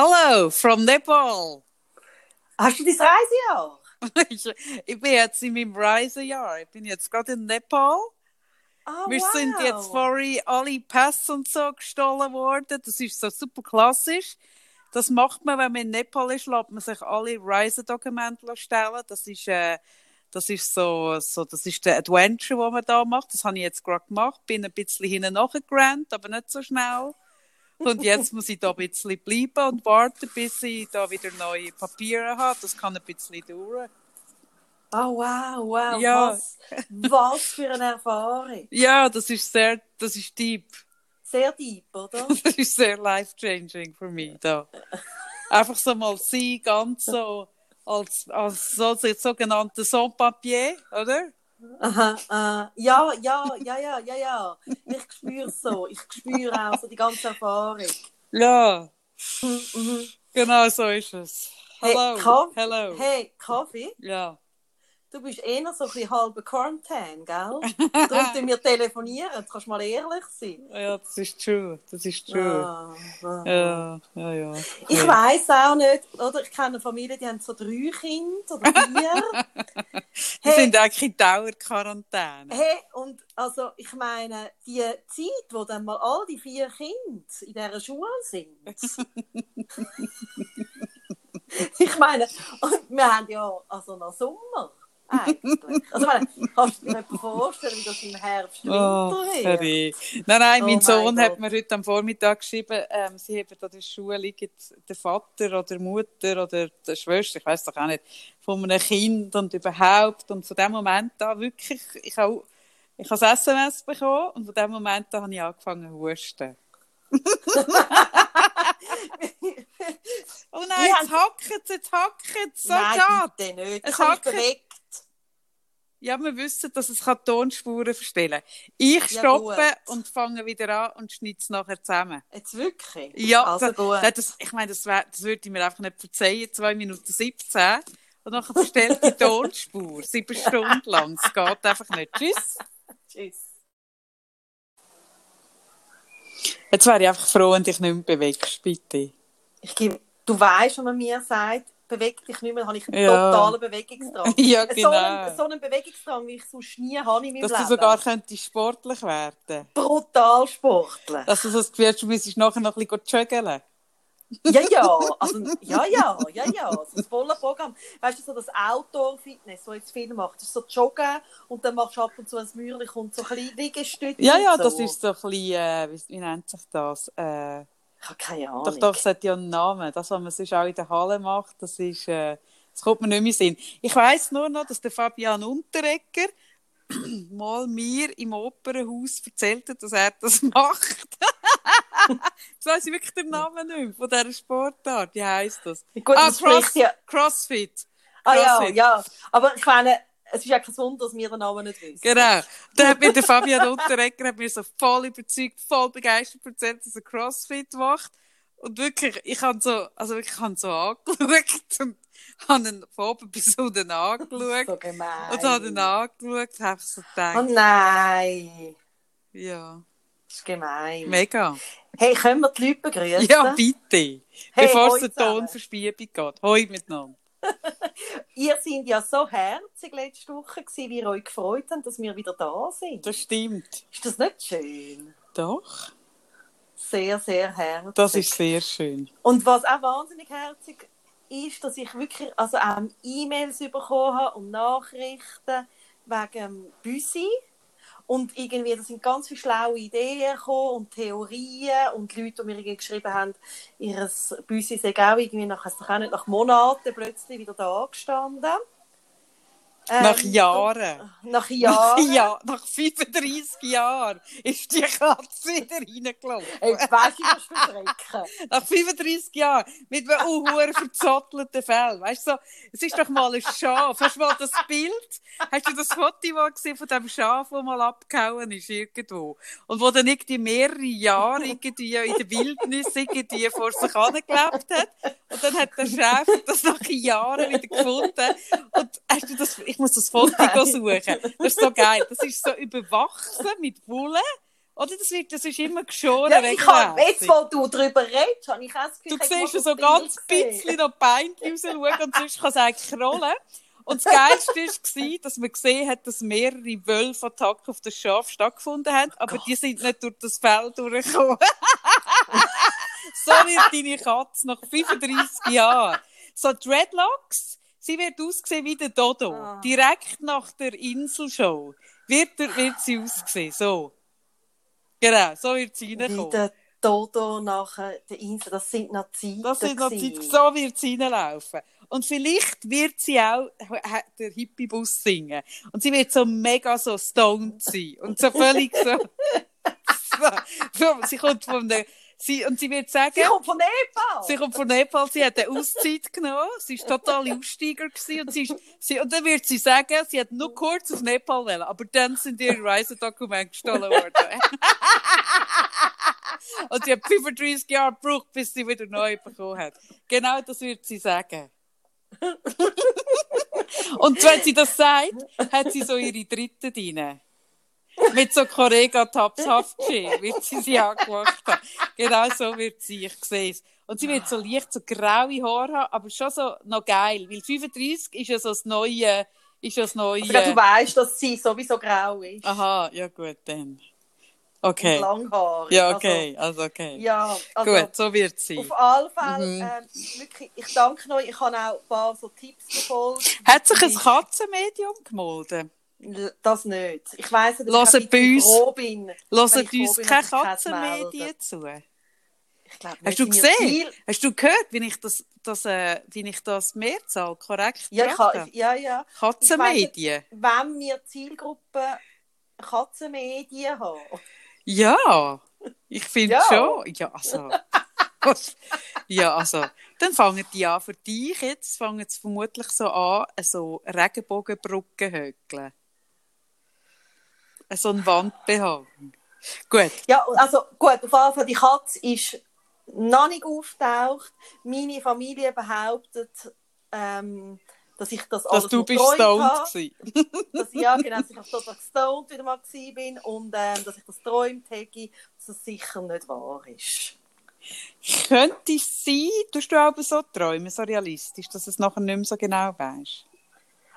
Hallo, from Nepal. Hast du dein Reisejahr? ich, ich bin jetzt in meinem Reisejahr. Ich bin jetzt gerade in Nepal. Ah, Wir wow. sind jetzt vorhin alle Pässe und so gestohlen worden. Das ist so super klassisch. Das macht man, wenn man in Nepal ist, lässt man sich alle Reisedokumente stellen. Das ist, äh, das ist so, so, das ist der Adventure, den man da macht. Das habe ich jetzt gerade gemacht. Bin ein bisschen hinten nachgerannt, aber nicht so schnell. Und jetzt muss ich da ein bisschen bleiben und warten, bis ich da wieder neue Papiere habe. Das kann ein bisschen dauern. Oh, wow, wow. Ja. Was, was für eine Erfahrung. Ja, das ist sehr, das ist deep. Sehr deep, oder? Das ist sehr life-changing für mich da. Einfach so mal sein, ganz so als, als so, sogenannte Sans-Papier, oder? Aha, äh, ja, ja, ja, ja, ja, ja. Ich spüre es so. Ich spüre auch so die ganze Erfahrung. Ja, Mhm, mhm. genau so ist es. Hey, Hello, Kaff- hello. Hey, Kaffee, Ja, du bist eher so ein bisschen halber Quarantäne, gell? Darum tun wir telefonieren. Jetzt kannst du mal ehrlich sein. ja, das ist true, das ist true. Ah, ah. Ja, ja, ja. Ich weiss auch nicht, oder? Ich kenne eine Familie, die haben so drei Kinder oder vier. Wir sind eigentlich in Dauerquarantäne. Hey, und also ich meine, die Zeit, wo dann mal all die vier Kinder in dieser Schule sind. ich meine, und wir haben ja also noch Sommer. Eigentlich. Also, meine, kannst du dir nicht vorstellen, wie das im Herbst Oh, Winter wird? Harry. Nein, nein, Oh mein Sohn hat mir heute am Vormittag geschrieben, ähm, sie haben an der Schule liegen, der Vater oder Mutter oder der Schwester, ich weiß doch auch nicht, von einem Kind und überhaupt. Und von dem Moment an wirklich, ich habe ich habe das SMS bekommen und von dem Moment an habe ich angefangen zu husten. Oh nein, Ja. jetzt hackt es, jetzt hackt es, so Nein, geht. nicht. Es hackt. Ja, wir wissen, dass es kann Tonspuren verstellen Ich Ja, stoppe gut. und fange wieder an und schneide es nachher zusammen. Jetzt wirklich? Ja, Also das, gut. das, ich meine, das, wär, das würde ich mir einfach nicht verzeihen. 2 Minuten 17 und dann verstellt die Tonspur. Sieben Stunden lang. Es geht einfach nicht. Tschüss. Tschüss. Jetzt wäre ich einfach froh, wenn dich nicht mehr bewegst, bitte. Ich gebe, du weißt, wenn man mir sagt, beweg dich nicht mehr, habe ich einen Ja. totalen Bewegungsdrang. Ja, So genau. einen, so einen Bewegungsdrang, wie ich sonst nie habe in meinem Dass Leben. du sogar könntest sportlich werden Brutal sportlich. Dass du so das Gefühl hast, du müsstest nachher noch ein bisschen joggeln. Ja, ja, also, ja, ja, ja, ja, so das volle Programm. Weißt du, so das Outdoor-Fitness, das jetzt viele machen, das ist so Joggen und dann machst du ab und zu ein Mäuerchen und so ein bisschen Liegestütze. Ja, ja, und das so. ist so ein bisschen, äh, wie, wie nennt sich das? Äh, Ich habe keine Ahnung. Doch, doch, es hat ja einen Namen. Das, was man sonst auch in der Halle macht, das ist, äh, das kommt mir nicht mehr in den Sinn. Ich weiss nur noch, dass der Fabian Unterrecker mal mir im Opernhaus erzählt hat, dass er das macht. Jetzt weiss ich wirklich den Namen nicht mehr von dieser Sportart. Wie heisst das? Gut, ah, das spricht ja. Crossfit. Ah, ja, Crossfit. ja. Aber ich meine, es ist ja kein Wunder, dass wir den Namen nicht wissen. Genau. Dann hat mir der Fabian Unterrecker hat mir so voll überzeugt, voll begeistert erzählt, dass er Crossfit macht. Und wirklich, ich habe so, also wirklich, ich habe so angeschaut und habe ihn von oben bis unten angeschaut. So gemein. Und habe ihn angeschaut und habe so Oh gedacht, nein, ja, das ist gemein. mega. Hey, können wir die Leute begrüßen? Ja, bitte. Hey, Bevor es eine zusammen. Tonverschiebung geht. Hoi miteinander. Ihr seid ja so herzig letzte Woche gewesen, wie ihr euch gefreut habt, dass wir wieder da sind. Das stimmt. Ist das nicht schön? Doch. Sehr, sehr herzig. Das ist sehr schön. Und was auch wahnsinnig herzig ist, dass ich wirklich also auch E-Mails bekommen habe und Nachrichten wegen Büsi. Und irgendwie, da sind ganz viele schlaue Ideen gekommen und Theorien und die Leute, die mir irgendwie geschrieben haben, ihr Büsi sei auch irgendwie nach, auch nicht nach Monaten plötzlich wieder da gestanden. Nach Ähm, Jahren. Nach Jahren. Ja, nach 35 Jahren ist die Katze wieder reingelaufen. Ey, weißt du, was für? Nach 35 Jahren mit einem unhuren verzottelten Fell. Weißt du, so, es ist doch mal ein Schaf. Hast du mal das Bild? Hast du das Foto mal gesehen von dem Schaf, das mal abgehauen ist irgendwo? Und wo dann irgendwie mehrere Jahre irgendwie in der Wildnis irgendwie vor sich angelebt hat. Und dann hat der Chef das nach Jahren wieder gefunden. Und hast du das, ich muss das Foto suchen. Das ist so geil. Das ist so überwachsen mit Wolle. Oder das, wird, das ist immer geschoren. Ja, ich hab, jetzt, wo du darüber redest, habe ich auch das Gefühl, Du ich siehst mal so ganz bisschen noch Beine rausschauen und sonst kann es eigentlich rollen. Und das Geilste war, dass man gesehen hat, dass mehrere Wölfe-Attacken auf das Schaf stattgefunden haben, aber die sind nicht durch das Fell durchgekommen. so wird deine Katze nach 35 Jahren. So Dreadlocks, sie wird aussehen wie der Dodo. Ah. Direkt nach der Inselshow wird, wird sie aussehen. So. Genau, so wird sie Wie reinkommen. der Dodo nachher der Insel, das sind noch Zeiten. Das sind noch gewesen. Zeit, so wird sie reinlaufen. Und vielleicht wird sie auch äh, der Hippie-Bus singen. Und sie wird so mega so stoned sein. Und so völlig so. so, so sie kommt von der. Sie, und sie wird sagen. Sie kommt von Nepal! Sie kommt von Nepal, sie hat eine Auszeit genommen, sie war total Aussteiger gewesen und, sie ist, sie, und dann wird sie sagen, sie hat nur kurz auf Nepal wollen, aber dann sind ihre Reisedokumente gestohlen worden. und sie hat 35 Jahre gebraucht, bis sie wieder neu bekommen hat. Genau das wird sie sagen. und wenn sie das sagt, hat sie so ihre dritte drin. Mit so Correga Tapshaft wird sie sie angemacht haben. Genau so wird sie, ich sehe es. Und sie wird so leicht so graue Haare haben, aber schon so noch geil. Weil 35 ist ja so das neue, ist ja das neue. Also, du weißt, dass sie sowieso grau ist. Aha, ja gut, dann. Okay. langhaarig. Ja, okay, also okay. Also, ja, also, Gut, so wird sie. Auf alle Fälle, Mhm. ähm, wirklich, ich danke euch. Ich habe auch ein paar so Tipps verfolgt. Hat sich ein Katzenmedium gemolden? Das nicht. Ich weiss nicht, Hört ich ein bei uns- froh bin. Hören uns keine dass Katzenmedien zu? Ich glaub, Hast du gesehen? Ziel- Hast du gehört, wie ich das, das, äh, wie ich das Mehrzahl korrekt Ja, habe? ja, ja. Katzenmedien? Wenn wir Zielgruppe Katzenmedien haben. Ja, ich finde Ja. schon. Ja, also. ja, also. Dann fangen die an für dich jetzt, fangen sie vermutlich so an, so Regenbogenbrücken hökeln. So ein Wandbehang. Gut. Ja, also gut, auf jeden Fall, die Katze ist noch nicht auftaucht. Meine Familie behauptet, ähm, dass ich das Dass alles du bist stoned habe. dass, ja, genau, dass ich auch total stoned wieder mal bin und ähm, dass ich das geträumt hätte, dass das sicher nicht wahr ist. Könnte es sein, tust du aber so träumen, so realistisch, dass du es nachher nicht mehr so genau weißt?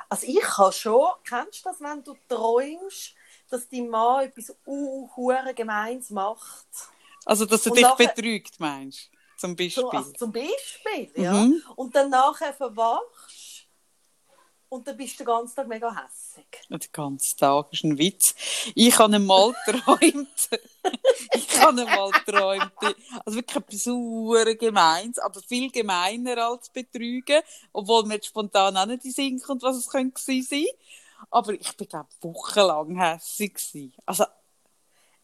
Also ich kann schon, kennst du das, wenn du träumst, dass dein Mann etwas uh, hure Gemeins macht? Also, dass er dich nachher- betrügt, meinst du? Zum Beispiel. So, also zum Beispiel, ja. Mhm. Und dann nachher verwachst und dann bist du den ganzen Tag mega hässig. Den ganzen Tag ist ein Witz. Ich habe einmal geträumt. ich habe einmal geträumt. Also wirklich etwas super Gemeins, aber viel gemeiner als Betrügen. Obwohl mir spontan auch nicht in Sinn kommt, was es könnte sein. Aber ich bin, glaube ich, wochenlang hässig gewesen. Also,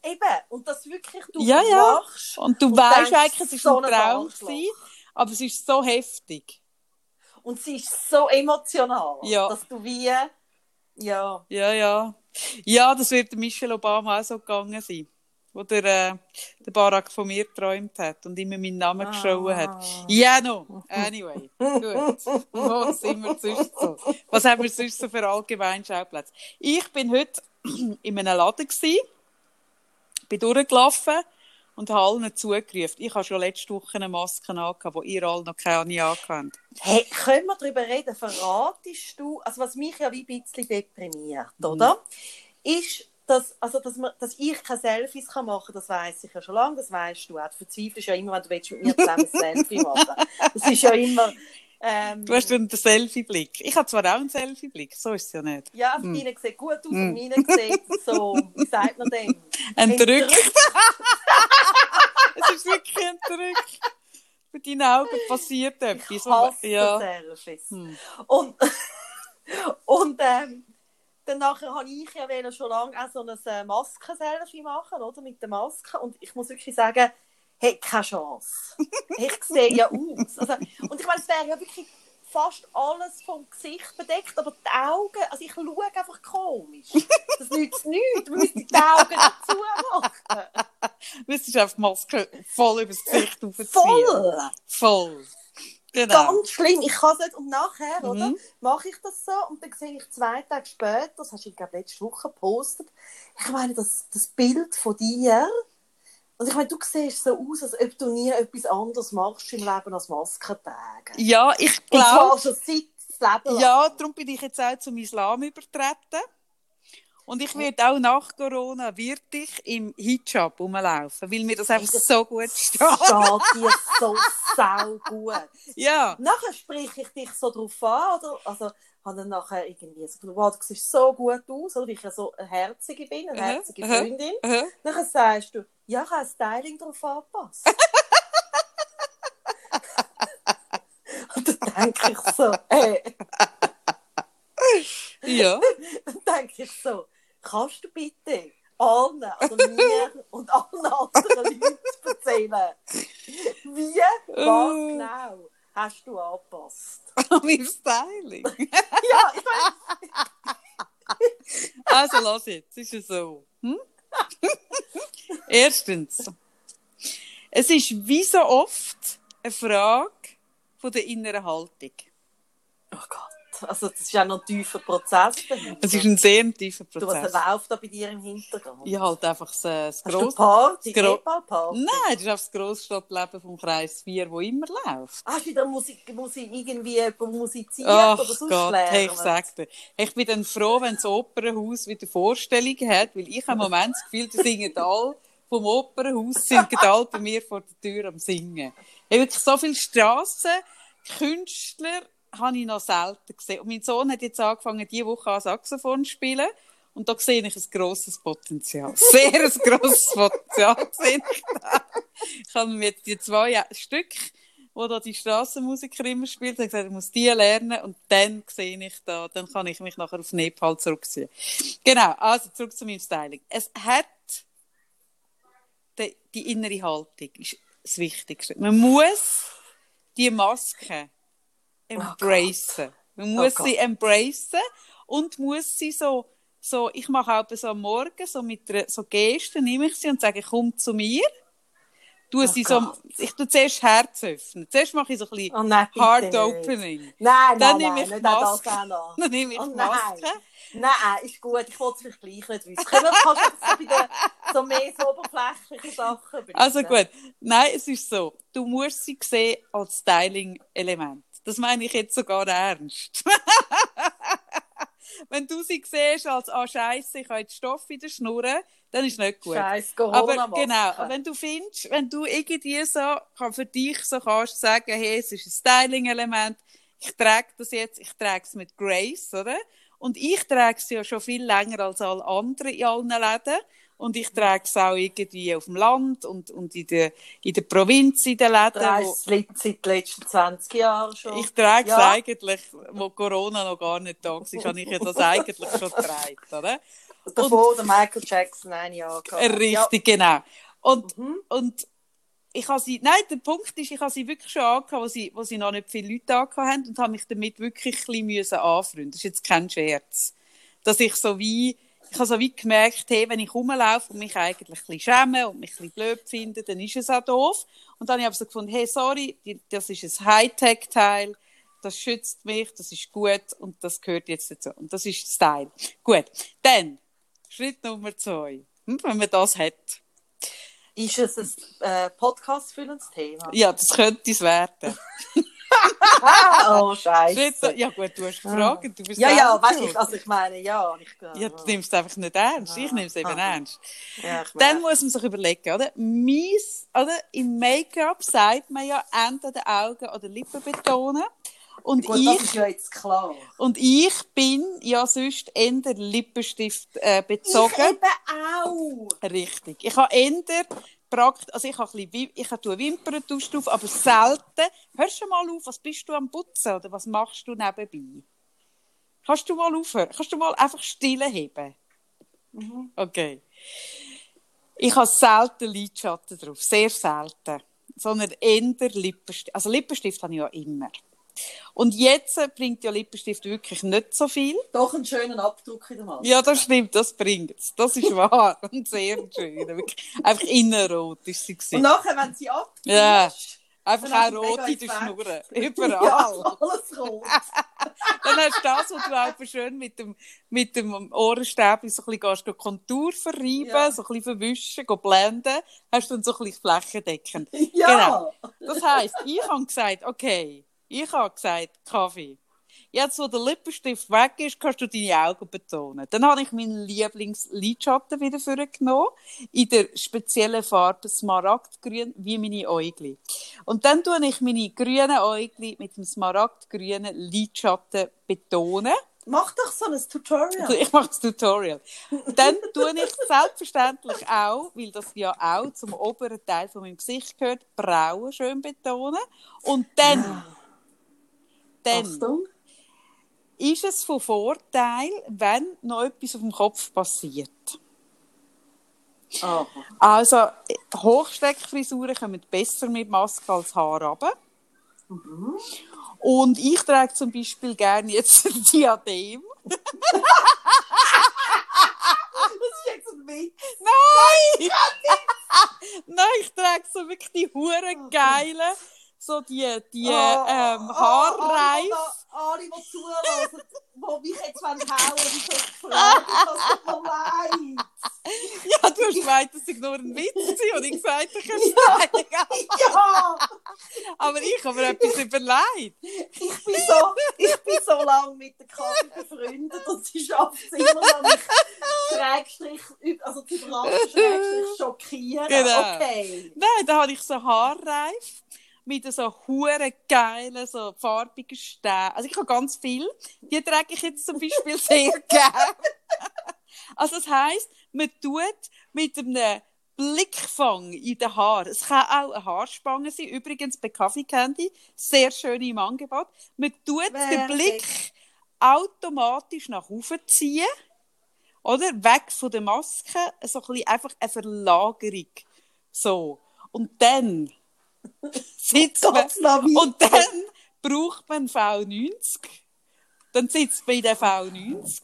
Eben, und das wirklich, du Ja, ja. verwachst und du und weißt eigentlich, es war so ein Traum gewesen, aber es ist so heftig. und sie ist so emotional, Ja. dass du wie, ja, Ja, ja. Ja, das wird Michelle Obama auch so gegangen sein. Wo der, äh, der Barack von mir geträumt hat und immer meinen Namen geschrieben hat. Ah. Ja, no. Anyway. Gut. Wo sind wir sonst so? Was haben wir sonst so für allgemeine Schauplätze? Ich bin heute in einem Laden gsi, bin durchgelaufen und habe allen zugerufen. Ich habe schon letzte Woche eine Maske angehabt, wo ihr alle noch keine angehabt Hey, können wir darüber reden? Verratest du, also was mich ja wie ein bisschen deprimiert, oder? Ist, dass, also, dass, man, dass ich keine Selfies kann machen kann, das weiss ich ja schon lange, das weißt du auch. Du verzweifelst ja immer, wenn du willst mit mir zusammen ein Selfie machen Das ist ja immer... Ähm, Du hast einen Selfie-Blick. Ich habe zwar auch einen Selfie-Blick, so ist es ja nicht. ja, also deine sieht gut aus und meine sieht so, wie sagt man dem? Entrückt. es ist wirklich entrückt. Mit deinen Augen passiert etwas. Ich hasse ja. Selfies. Hm. Und, und ähm, dann nachher habe ich ja wollen schon lange auch so ein äh, Masken-Selfie machen, oder? Mit der Maske. Und ich muss wirklich sagen, hey, keine Chance. Ich sehe ja aus. Also, und ich meine, es wäre ja wirklich fast alles vom Gesicht bedeckt, aber die Augen, also ich schaue einfach komisch. Das nützt nichts. Du müsstest die Augen dazu machen. Du müsstest einfach die Maske voll übers Gesicht aufziehen. Voll! Voll. Genau. Ganz schlimm, ich kann es nicht. Und nachher, Mhm. oder, mache ich das so und dann sehe ich zwei Tage später, das hast du, glaube letzte Woche gepostet, ich meine, das, das Bild von dir, und ich meine, du siehst so aus, als ob du nie etwas anderes machst im Leben als Masken tragen. Ja, ich Und zwar glaube, schon seit Leben lang. ja, darum bin ich jetzt auch zum Islam übertreten. Und ich werde auch nach Corona wirklich im Hijab rumlaufen, weil mir das einfach das- so gut steht. Steht dir so sau gut. Ja, Nachher spreche ich dich so drauf an, oder? Also, habe dann nachher irgendwie so, wow, du siehst so gut aus, oder? Weil ich ja so eine Herzige bin, eine herzige aha. Freundin. äh, Nachher sagst du, ja, ich habe Styling darauf angepasst. Und dann denke ich so, hey, ja. dann denke ich so, kannst du bitte allen, also mir und allen anderen Leuten erzählen, wie, was Äh. genau hast du angepasst? An meinem Styling. Ja, ich meine, Also, lass jetzt, ist es so. Hm? Erstens, es ist wie so oft eine Frage von der inneren Haltung. oh Gott, also das ist ja noch ein tiefer Prozess dahinter. Es ist ein sehr tiefer du, was Prozess. läuft da bei dir im Hintergrund? Ich halt einfach das, äh, das Hast du Gross... Party, das Gro- Epal-Party? Nein, das ist einfach das Grossstadtleben vom Kreis 4, wo immer läuft. Hast du wieder Musik, Musik irgendwie musiziert Ach oder sonst Gott, hey, ich sag dir. Ich bin dann froh, wenn das Opernhaus wieder Vorstellungen hat, weil ich habe im Moment das Gefühl, die singen alle vom Opernhaus, sind alle bei mir vor der Tür am Singen. Ich habe wirklich so viele Strassen, Künstler habe ich noch selten gesehen. Und mein Sohn hat jetzt angefangen, diese Woche an Saxophon zu spielen. Und da sehe ich ein grosses Potenzial. Sehr ein grosses Potenzial ich habe mir jetzt die zwei Stück, wo da die Strassenmusiker immer spielt, habe gesagt, ich muss die lernen und dann sehe ich da, dann kann ich mich nachher auf Nepal zurückziehen. Genau, also zurück zu meinem Styling. Es hat die, die innere Haltung, ist das Wichtigste. Man muss die Maske embracen. Man muss Oh sie embracen und muss sie so, so ich mache auch so am Morgen, so mit einer, so Gesten nehme ich sie und sage, komm zu mir. Tu sie so, Gott. ich tu zuerst Herz öffnen. Zuerst mache ich so ein bisschen Oh nein, nicht. Opening. Nein, Dann nein, nehme nein, ich nicht Maske. Dann nehme ich Oh nein. Maske. Nein, ist gut, ich wollte es vielleicht gleich nicht wissen. Können wir kannst du so, bei den, so mehr so oberflächliche Sachen bleiben? Also gut. Nein, es ist so. Du musst sie sehen als Styling-Element. Das meine ich jetzt sogar ernst. Wenn du sie siehst als, ah, Scheiße, ich habe jetzt Stoff in der Schnur, dann ist nicht gut. Scheiß Aber genau, aber wenn du findest, wenn du irgendwie so, kann für dich so kannst sagen, hey, es ist ein Styling-Element, ich trage das jetzt, ich trage es mit Grace, oder? Und ich trage es ja schon viel länger als alle anderen in allen Läden. Und ich trage es auch irgendwie auf dem Land und, und in der, in der Provinz in den Läden. Du Wo, trägst es seit den letzten 20 Jahren schon. ich trage es Ja. eigentlich, wo Corona noch gar nicht da war, habe ich ja das eigentlich schon getragen, oder? Davor der Michael Jackson ein Jahr gehabt. Äh, Richtig, genau. Und, Mhm. und ich habe sie, nein, der Punkt ist, ich habe sie wirklich schon angehabt, wo sie, wo sie noch nicht viele Leute angehabt haben und habe mich damit wirklich ein bisschen anfreunden. Das ist jetzt kein Scherz. Dass ich so wie, ich habe so wie gemerkt, hey, wenn ich rumlaufe und mich eigentlich ein bisschen schäme und mich ein bisschen blöd finde, dann ist es auch doof. Und dann habe ich so gefunden, hey, sorry, das ist ein Hightech-Teil, das schützt mich, das ist gut und das gehört jetzt dazu. Und das ist Style. Gut. Dann, Schritt Nummer zwei. Hm, wenn man das hat. Ist es ein äh, Podcast-füllendes Thema? Ja, das könnte es werden. Ah, oh, Scheiße. ja gut, du hast gefragt, du bist Ja, ja, weißt du, also ich meine, ja. Ich, Ja, du nimmst es einfach nicht ernst. Ich nehme es eben Ah. ernst. ja, Dann muss man sich überlegen, oder? Mies, oder? Im Make-up sagt man ja entweder Augen oder Lippen betonen. Und gut, das ich, ist ja jetzt klar. und ich bin ja sonst eher Lippenstift äh, bezogen. Ich eben auch. Richtig. Ich habe eher prakt also ich habe ein bisschen, ich habe Wimperntusch drauf, aber selten. Hörst du mal auf, was bist du am Putzen oder was machst du nebenbei? Kannst du mal aufhören? Kannst du mal einfach stille heben? Mhm. Okay. Ich habe selten Lidschatten drauf, sehr selten. Sondern eher Lippenstift. Also Lippenstift habe ich ja immer. Und jetzt bringt ja Lippenstift wirklich nicht so viel. Doch einen schönen Abdruck in der Maske. Ja, das stimmt, das bringt es. Das ist wahr und sehr schön. Wirklich, einfach innenrot ist sie. Und gewesen. nachher, wenn sie abziehst, Ja. Einfach auch rot in der Schnur. Überall. Ja, alles rot. Dann hast du das, was du einfach schön mit dem, mit dem Ohrenstäbchen so ein bisschen gehst, Kontur verreiben, Ja. so ein bisschen verwischen, blenden, hast du dann so ein bisschen flächendeckend. Ja. Das heisst, ich habe gesagt, okay, ich habe gesagt, Kaffee. Jetzt, wo der Lippenstift weg ist, kannst du deine Augen betonen. Dann habe ich meinen Lieblings-Lidschatten wieder vorgenommen. In der speziellen Farbe Smaragdgrün, wie meine Äugli. Und dann tue ich meine grünen Äugli mit dem smaragdgrünen Lidschatten betonen. Mach doch so ein Tutorial. Ich mache das Tutorial. Dann tue ich selbstverständlich auch, weil das ja auch zum oberen Teil von meinem Gesicht gehört, Brauen schön betonen. Und dann, dann Achtung. ist es von Vorteil, wenn noch etwas auf dem Kopf passiert. Aha. Also Hochsteckfrisuren kommen besser mit Maske als Haar runter. Mhm. Und ich trage zum Beispiel gerne jetzt ein Diadem. Das ist jetzt ein Witz. Nein! Nein, ich trage so wirklich die hure geile, so die, die Oh, ähm, oh, Haarreif. Da- alle, die zuhören, die mich jetzt hauen wollen, das tut mir leid. Ja, du hast gemeint, das sei nur ein Witz und ich gesagt, ich kann zeigen. Ja, Aber ich habe mir etwas überlegt. ich bin so, ich bin so lange mit der Karin befreundet und sie schafft es immer noch mich Schrägstrich, also zu überraschen, Schrägstrich schockieren. Genau. Okay. Nein, da habe ich so Haarreif mit so hure geilen, so farbigen Stäben. Also ich habe ganz viel. Die trage ich jetzt zum Beispiel sehr gerne. Also das heisst, man tut mit einem Blickfang in den Haaren. Es kann auch eine Haarspange sein. Übrigens bei Kaffee Candy. Sehr schön im Angebot. Man tut den Wer Blick automatisch nach oben ziehen. Oder? Weg von der Maske. So ein bisschen einfach eine Verlagerung. So. Und dann sitzt man, und dann braucht man V90. Dann sitzt man in der V90.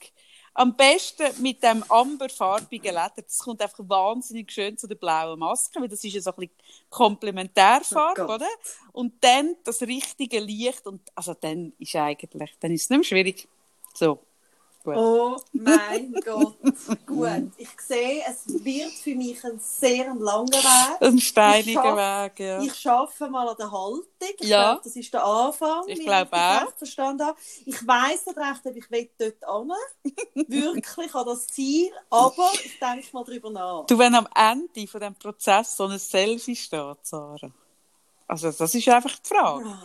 Am besten mit dem amberfarbigen Leder. Das kommt einfach wahnsinnig schön zu der blauen Maske, weil das ist ja so ein bisschen Komplementärfarbe, Oh oder? Und dann das richtige Licht und, also dann ist eigentlich, dann ist es nicht mehr schwierig. So. Gut. Oh mein Gott. Gut. Ich sehe, es wird für mich ein sehr langer Weg. Ein steiniger Weg, ja. Ich arbeite mal an der Haltung. Ich Ja. glaube, das ist der Anfang. Ich glaube auch. recht verstanden habe. Ich weiss nicht recht, ob ich will dort hin Wirklich an das Ziel. Aber ich denke mal darüber nach. Du, wenn am Ende von dem Prozess so ein Selfie steht, Sarah. Also, das ist einfach die Frage.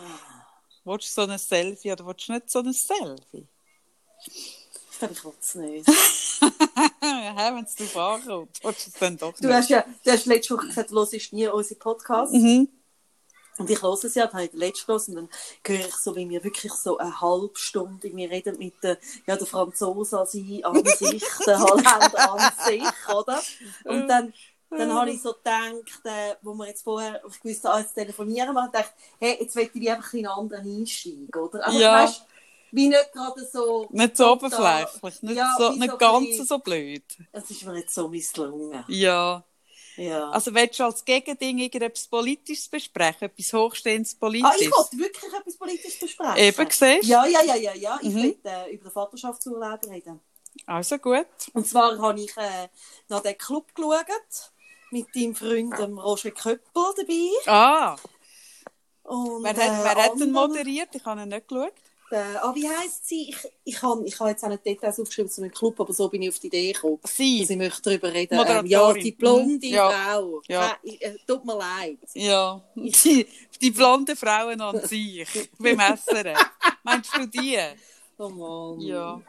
Willst du so ein Selfie oder willst du nicht so ein Selfie? Ich glaube, ich will es nicht. ja, wenn es darauf ankommt, willst du es dann doch Du nicht. hast ja du hast letzte Woche gesagt, du hörst nie unsere Podcasts. Mhm. Und ich höre es ja, dann habe ich den letzten und dann höre ich so, wie wir wirklich so eine halbe Stunde irgendwie reden mit den, ja, der Franzose an sich, an sich, der Holländer an sich, oder? Und dann, dann habe ich so gedacht, äh, wo wir jetzt vorher, ich wusste, ah, jetzt telefonieren wir, dachte hey, jetzt möchte ich einfach in einen anderen Einstieg, oder? Also, Ja. weißt, wie nicht gerade so... Nicht so oberflächlich, nicht, Ja, so, nicht so ganz bisschen- so blöd. Es ist mir nicht so misslungen. Ja. Ja. Also, willst du als Gegending irgendetwas Politisches besprechen? Etwas Hochstehendes ah, Politisches? ich wollte wirklich etwas Politisches besprechen. Eben, siehst du? Ja, ja, ja, ja, ja. Ich Mhm. will äh, über den Vaterschaftsurlaub reden. Also gut. Und zwar habe ich äh, nach den Club geschaut, mit deinem Freund dem Roger Köppel dabei. Ah, Und, wer, hat, äh, wer hat anderen- moderiert? Ich habe ihn nicht geschaut. Äh, ah, wie heisst sie? Ich, ich habe ich hab jetzt auch nicht Details aufgeschrieben zu einem Club, aber so bin ich auf die Idee gekommen. Sie. dass ich möchte darüber reden. Ähm, ja, die blonde Mhm. Ja. Frau. Ja. Äh, äh, tut mir leid. Ja, die, die blonden Frauen an sich beim Essen. Meinst du die? Oh Mann. Ja.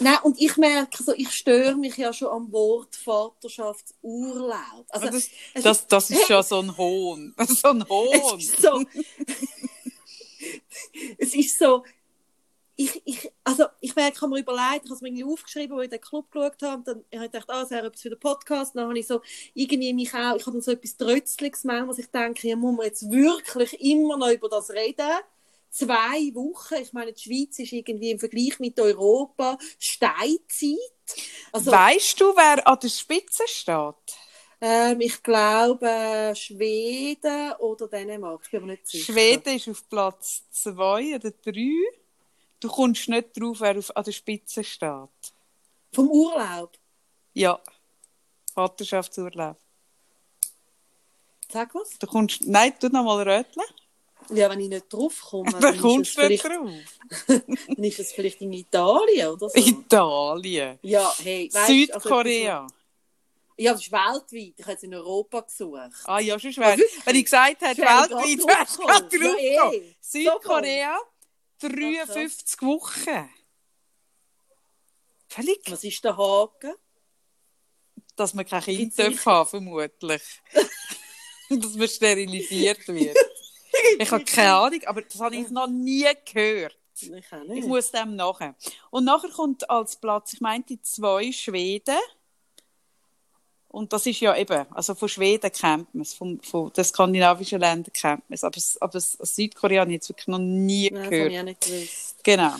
Nein, und ich merke so, ich störe mich ja schon am Wort Vaterschaftsurlaub. Also, Das, es das, das ist schon so ein Hohn. So ein Hohn. So. Es ist so. Ich, ich, also ich merke, ich habe mir überlegt, ich habe es mir aufgeschrieben, als ich den Club geschaut habe, dann habe ich gedacht, ah, das wäre etwas für den Podcast, dann habe ich so, irgendwie mich auch, ich habe dann so etwas Trötzliges gemacht, was ich denke, ja, muss man jetzt wirklich immer noch über das reden? Zwei Wochen, ich meine, die Schweiz ist irgendwie im Vergleich mit Europa Steinzeit. Also, Weißt du, wer an der Spitze steht? Ähm, ich glaube Schweden oder Dänemark. Ich bin aber nicht sicher. Schweden ist auf Platz 2 oder 3. Du kommst nicht drauf, wer auf, an der Spitze steht. Vom Urlaub? Ja. Vaterschaftsurlaub. Sag was? Du kommst, nein, tu noch mal röteln. Ja, wenn ich nicht drauf komme, Dann dann, kommst du nicht drauf. dann ist es vielleicht in Italien oder so. Italien. Ja, hey, weißt, Südkorea. Also, ja, das ist weltweit. Ich habe es in Europa gesucht. ah ja, schon schwer. Wenn ich gesagt hätte, weltweit, wärst du gerade draufgekommen. Ja, eh. Südkorea, 53 Wochen. Völlig, Was ist der Haken? dass man kein Kind darf haben, vermutlich. dass man sterilisiert wird. Ich habe keine Ahnung, aber das habe ich noch nie gehört. Ich Ich muss dem nachher. Und nachher kommt als Platz, ich meinte, zwei Schweden. Und das ist ja eben, also von Schweden kennt man es, von, von den skandinavischen Ländern kennt man es. Aber, es- aber es- Südkorea habe ich jetzt wirklich noch nie Nein, das habe gehört. ich auch nicht gewusst. Genau.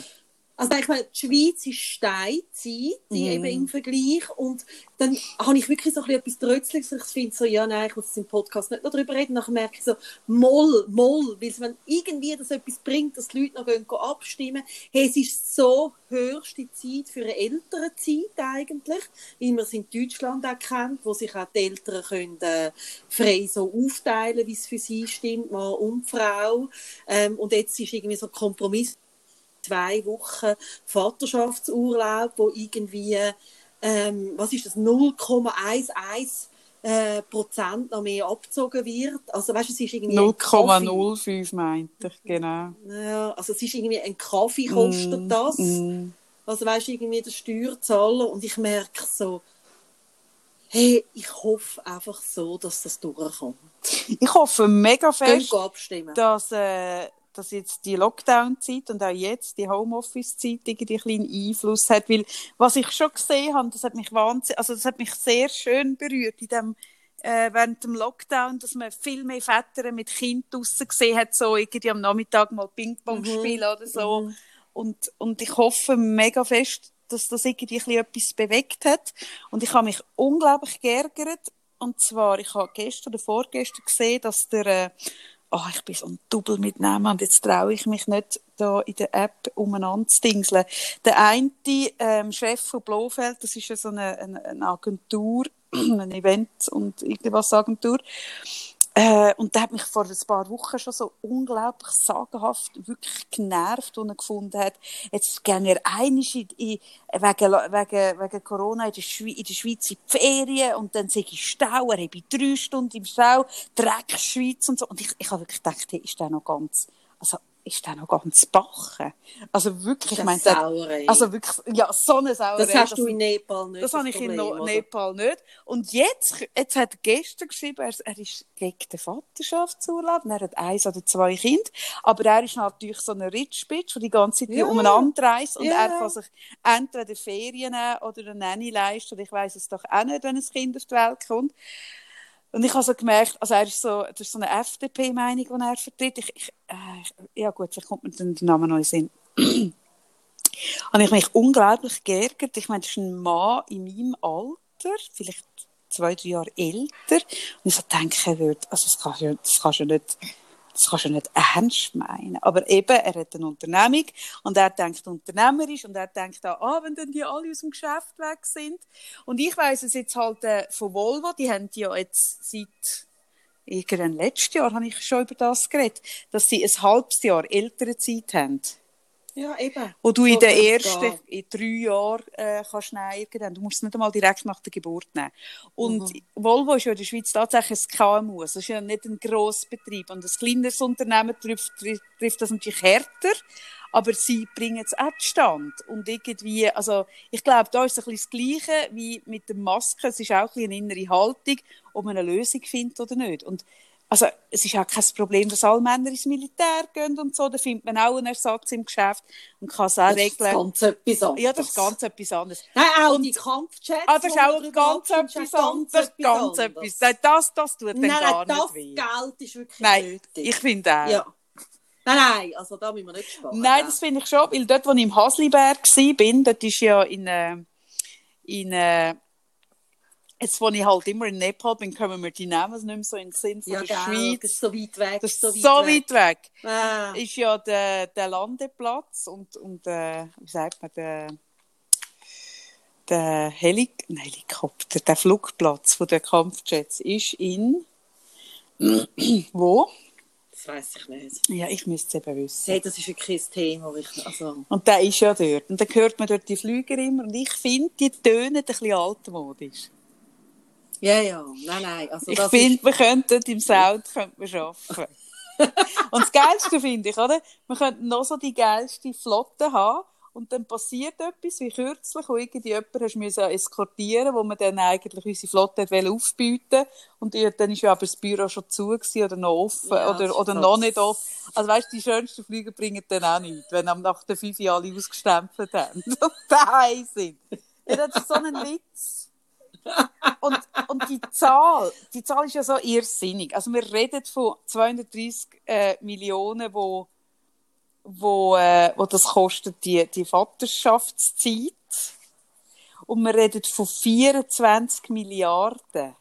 Also ich meine, die Schweiz ist Steinzeit Mhm. eben im Vergleich und dann habe ich wirklich so ein bisschen etwas Trötzliches. Ich finde so, ja, nein, ich muss jetzt im Podcast nicht noch darüber reden. Nachher merke ich so, moll, moll, weil wenn irgendwie das etwas bringt, dass die Leute noch gehen, gehen abstimmen, hey, es ist so höchste Zeit für eine ältere Zeit eigentlich, wie man es in Deutschland auch kennt, wo sich auch die Eltern können, äh, frei so aufteilen, wie es für sie stimmt, Mann und Frau. Ähm, und jetzt ist irgendwie so ein Kompromiss zwei Wochen Vaterschaftsurlaub, wo irgendwie, ähm, was ist das, 0,11 äh, Prozent noch mehr abgezogen wird. Also weißt du, es ist irgendwie ein Kaffee. 0,05 meinte ich, genau. Ja, also es ist irgendwie ein Kaffee kostet Mm, das. mm. Also weißt du, irgendwie der Steuerzahler und ich merke so, hey, ich hoffe einfach so, dass das durchkommt. Ich hoffe mega fest, dass, äh, dass jetzt die Lockdown-Zeit und auch jetzt die Homeoffice-Zeit irgendwie einen kleinen Einfluss hat, weil was ich schon gesehen habe, das hat mich wahnsinnig, also das hat mich sehr schön berührt in dem äh, während dem Lockdown, dass man viel mehr Väter mit Kind draussen gesehen hat, so irgendwie am Nachmittag mal Ping-Pong spielen oder so. Mhm. Und, und ich hoffe mega fest, dass das irgendwie ein bisschen etwas bewegt hat. Und ich habe mich unglaublich geärgert. Und zwar, ich habe gestern oder vorgestern gesehen, dass der, äh, oh, ich bin so ein Double mitnehmen und jetzt traue ich mich nicht, da in der App umeinander zu dingseln. Der eine ähm, Chef von Blofeld, das ist ja so eine, eine, eine Agentur, eine Event- und irgendwas Agentur, äh, und der hat mich vor ein paar Wochen schon so unglaublich sagenhaft wirklich genervt, und gefunden hat, jetzt gehen wir einig in, in, wegen, wegen, wegen Corona in der, Schweiz, in der Schweiz in die Ferien und dann sage ich Stau, er habe drei Stunden im Stau, Dreckschweiz und so. Und ich, ich habe wirklich gedacht, hey, ist der noch ganz, also, ist der noch ganz bachen? Also wirklich, ich Das meine, also wirklich, ja, so eine Sauerei. das hast dass- du in Nepal nicht. das habe ich in no? Nepal nicht. Und jetzt, jetzt hat er gestern geschrieben, er, er ist gegen den Vaterschaftsurlaub. Er hat eins oder zwei Kinder. Aber er ist natürlich so ein Rich Bitch, der die ganze Zeit Ja. umeinander reist. Und Ja. er kann sich entweder Ferien nehmen oder eine Nanny leisten. Und ich weiss es doch auch nicht, wenn ein Kind auf die Welt kommt. Und ich habe so gemerkt, also er ist so, das ist so eine FDP-Meinung, die er vertritt. Ich, ich, äh, ja gut, vielleicht kommt mir dann der Name noch in Sinn. habe ich mich unglaublich geärgert. Ich meine, das ist ein Mann in meinem Alter, vielleicht zwei, drei Jahre älter. Und ich so denken würde, also das kannst du, ja- kannst du nicht, das kannst du nicht ernst meinen. Aber eben, er hat eine Unternehmung und er denkt unternehmerisch und er denkt auch, ah, wenn dann die alle aus dem Geschäft weg sind. Und ich weiss es jetzt halt äh, von Volvo, die haben ja jetzt seit irgendwann letztes Jahr habe ich schon über das geredet, dass sie ein halbes Jahr ältere Zeit haben. Ja, eben. Wo du in den ersten in drei Jahren äh, kannst nehmen, irgendwann. Du musst es nicht einmal direkt nach der Geburt nehmen. Und Mhm. Volvo ist ja in der Schweiz tatsächlich ein KMU. Es ist ja nicht ein Grossbetrieb. Und ein kleineres Unternehmen trifft, trifft, das natürlich härter. Aber sie bringen es auch zustande. Und irgendwie, also, ich glaube, da ist es ein bisschen das Gleiche wie mit der Maske. Es ist auch ein bisschen eine innere Haltung, ob man eine Lösung findet oder nicht. Und also, es ist auch kein Problem, dass alle Männer ins Militär gehen und so. Da findet man auch einen Ersatz im Geschäft und kann es auch Das ist regeln. ganz etwas anderes. Ja, das ist ganz etwas anderes. Nein, auch Und- die Kampfjets. Ah, das ist auch ganz ist etwas anderes. Das ist ganz etwas. Nein, das, das tut dann Nein, gar nein, das nicht weh. Geld ist wirklich Nein, nötig. ich finde auch. Ja. Nein, nein, also da müssen wir nicht sparen. Nein, das finde ich schon, weil dort, wo ich im Hasliberg war, dort ist ja in, äh, in, äh, Jetzt, wo ich halt immer in Nepal bin, kommen mir die Namen nicht mehr so in den Sinn von Ja, der gell, Schweiz. das ist so weit weg. Das ist so so weit weit weg. Ah. Ist ja der, der Landeplatz und, und äh, wie sagt man, der, der Helik nein, Helikopter, der Flugplatz von der Kampfjets ist in wo? Das weiss ich nicht. Ja, ich müsste es eben wissen. Hey, das ist wirklich ein Thema. wo Ich, also, Und der ist ja dort. Und dann hört man dort die Flüger immer. Und ich finde, die tönen ein bisschen altmodisch. Ja, ja. Nein, nein. Also, Ich finde, ist, wir könnten im Sound könnten wir arbeiten. und das Geilste finde ich, oder? Wir könnten noch so die geilste Flotte haben. Und dann passiert etwas, wie kürzlich, wo irgendwie jemand hast müssen eskortieren wo man dann eigentlich unsere Flotte aufbieten Und dann ist ja aber das Büro schon zu gewesen oder noch offen Ja, oder, oder noch nicht offen. Also weißt du, die schönsten Flüge bringen dann auch nichts, wenn am nach der fünf alle ausgestempelt haben und daheim sind. Ja, das ist so ein Witz. Und, und die Zahl, die Zahl ist ja so irrsinnig. Also wir reden von 230 äh, Millionen, wo, wo, äh, wo das kostet, die, die Vaterschaftszeit. Und wir reden von 24 Milliarden.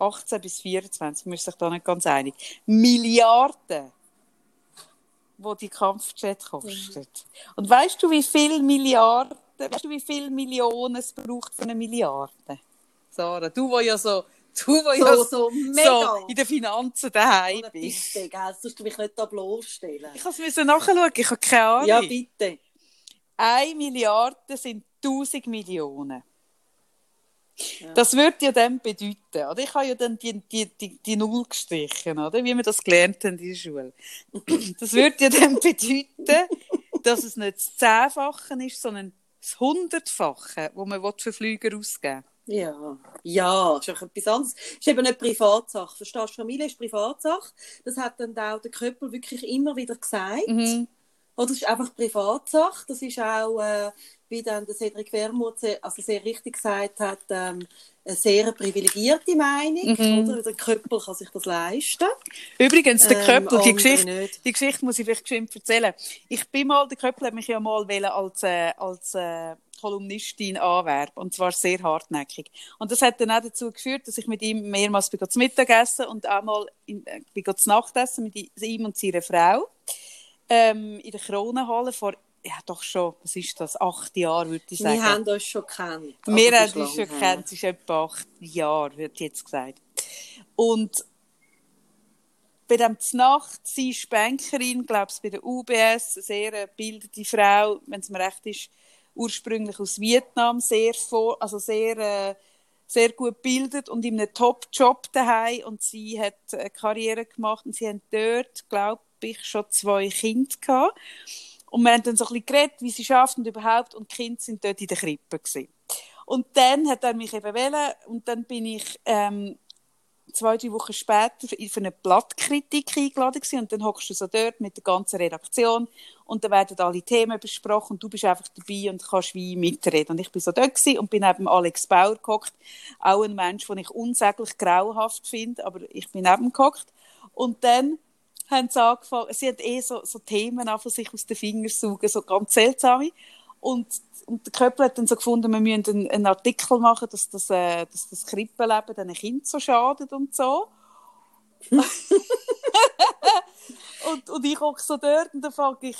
18 bis 24, man ist sich da nicht ganz einig. Milliarden, wo die Kampfjet kostet. Und weißt du, wie viel Milliarden, weißt du, wie viel Millionen es braucht für eine Milliarde? Sarah, du, wo ja so, du, wo ja so, so mega. so in den Finanzen daheim bist. bitte, gell? Das tust du mich nicht da bloßstellen. Ich musste nachschauen, ich habe keine Ahnung. Ja, bitte. Eine Milliarde sind 1000 Millionen. Ja. Das würde ja dann bedeuten, oder? Ich habe ja dann die, die, die, die Null gestrichen, oder? Wie wir das gelernt haben in der Schule. Das würde ja dann bedeuten, dass es nicht das Zehnfache ist, sondern das Hundertfache, wo man für Flüger ausgeben Ja, ja, ist auch etwas anderes. Ist eben nicht Privatsache. Verstehst du, Familie ist Privatsache. Das hat dann auch der Köppel wirklich immer wieder gesagt. Mhm. Oder das ist einfach Privatsache. Das ist auch, äh, wie dann der Cedric Wermuth sehr, also sehr richtig gesagt hat, ähm, eine sehr privilegierte Meinung. Mhm. Oder? Der Köppel kann sich das leisten. Übrigens, der Ähm, Köppel, die andere Geschichte, die Geschichte muss ich vielleicht geschwind erzählen. Ich bin mal, der Köppel hat mich ja mal wollen als, äh, als äh, Kolumnistin anwerben. Und zwar sehr hartnäckig. Und das hat dann auch dazu geführt, dass ich mit ihm mehrmals bin zu Mittagessen und auch mal in, äh, bin zu Nachtessen mit ihm und seiner Frau. Ähm, in der Kronenhalle vor, ja doch schon, was ist das, acht Jahre, würde ich sagen. Wir haben uns schon gekannt. Wir das haben uns schon gekannt, es ist etwa acht Jahre, wird jetzt gesagt. Und bei dem Znacht, sie ist Bankerin, glaube ich, bei der UBS, eine sehr gebildete Frau, wenn es mir recht ist, ursprünglich aus Vietnam, sehr, vor, also sehr, äh, sehr gut gebildet und in einem Top-Job daheim und sie hat eine Karriere gemacht und sie haben dort, glaube ich, schon zwei Kinder gehabt. Und wir haben dann so ein bisschen geredet, wie sie schafft und überhaupt. Und die Kinder sind dort in der Krippe gewesen. Und dann hat er mich eben wählen und dann bin ich ähm, zwei, drei Wochen später für eine Blattkritik eingeladen gewesen. und dann hockst du so dort mit der ganzen Redaktion und dann werden alle Themen besprochen und du bist einfach dabei und kannst wie mitreden. Und ich bin so dort gewesen und bin neben Alex Bauer gehockt, auch ein Mensch, den ich unsäglich grauhaft finde, aber ich bin neben ihm gehockt. Und dann haben sie angefangen, sie haben eh so, so Themen von sich aus den Fingern saugen, so ganz seltsame. Und, und der Köppel hat dann so gefunden, wir müssen einen, einen Artikel machen, dass das, äh, dass das Krippenleben diesen Kindern so schadet und so. und, und ich hocke so dort und dann frage ich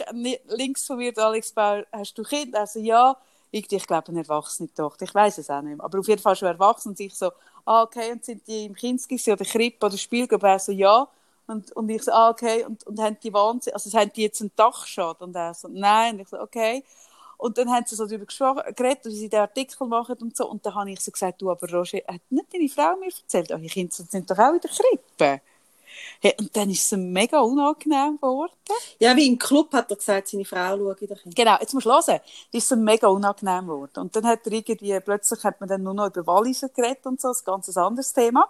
links von mir, Alex Bauer, hast du Kinder? Also ja, ich, ich glaube, eine erwachsene Tochter. Ich weiß es auch nicht mehr. Aber auf jeden Fall schon erwachsen. Und ich so, ah, okay, und sind die im Kinski oder Krippe oder Spielgruppe? Er so, ja. Und, und ich so, ah, okay, und, und haben die Wahnsinn, also haben die jetzt einen Dachschaden? Und er so, nein. Und ich so, okay. Und dann haben sie so darüber geredet, wie sie den Artikel machen und so. Und dann habe ich so gesagt, du, aber Roger, hat nicht deine Frau mir erzählt, eure Kinder sind doch auch in der Krippe? Hey, und dann ist es mega unangenehm geworden. Ja, wie im Club hat er gesagt, seine Frau schaue in den Kind. Genau, jetzt musst du hören. Das ist ihm mega unangenehm geworden. Und dann hat er irgendwie, plötzlich hat man dann nur noch über Walliser geredet und so, ein ganz anderes Thema.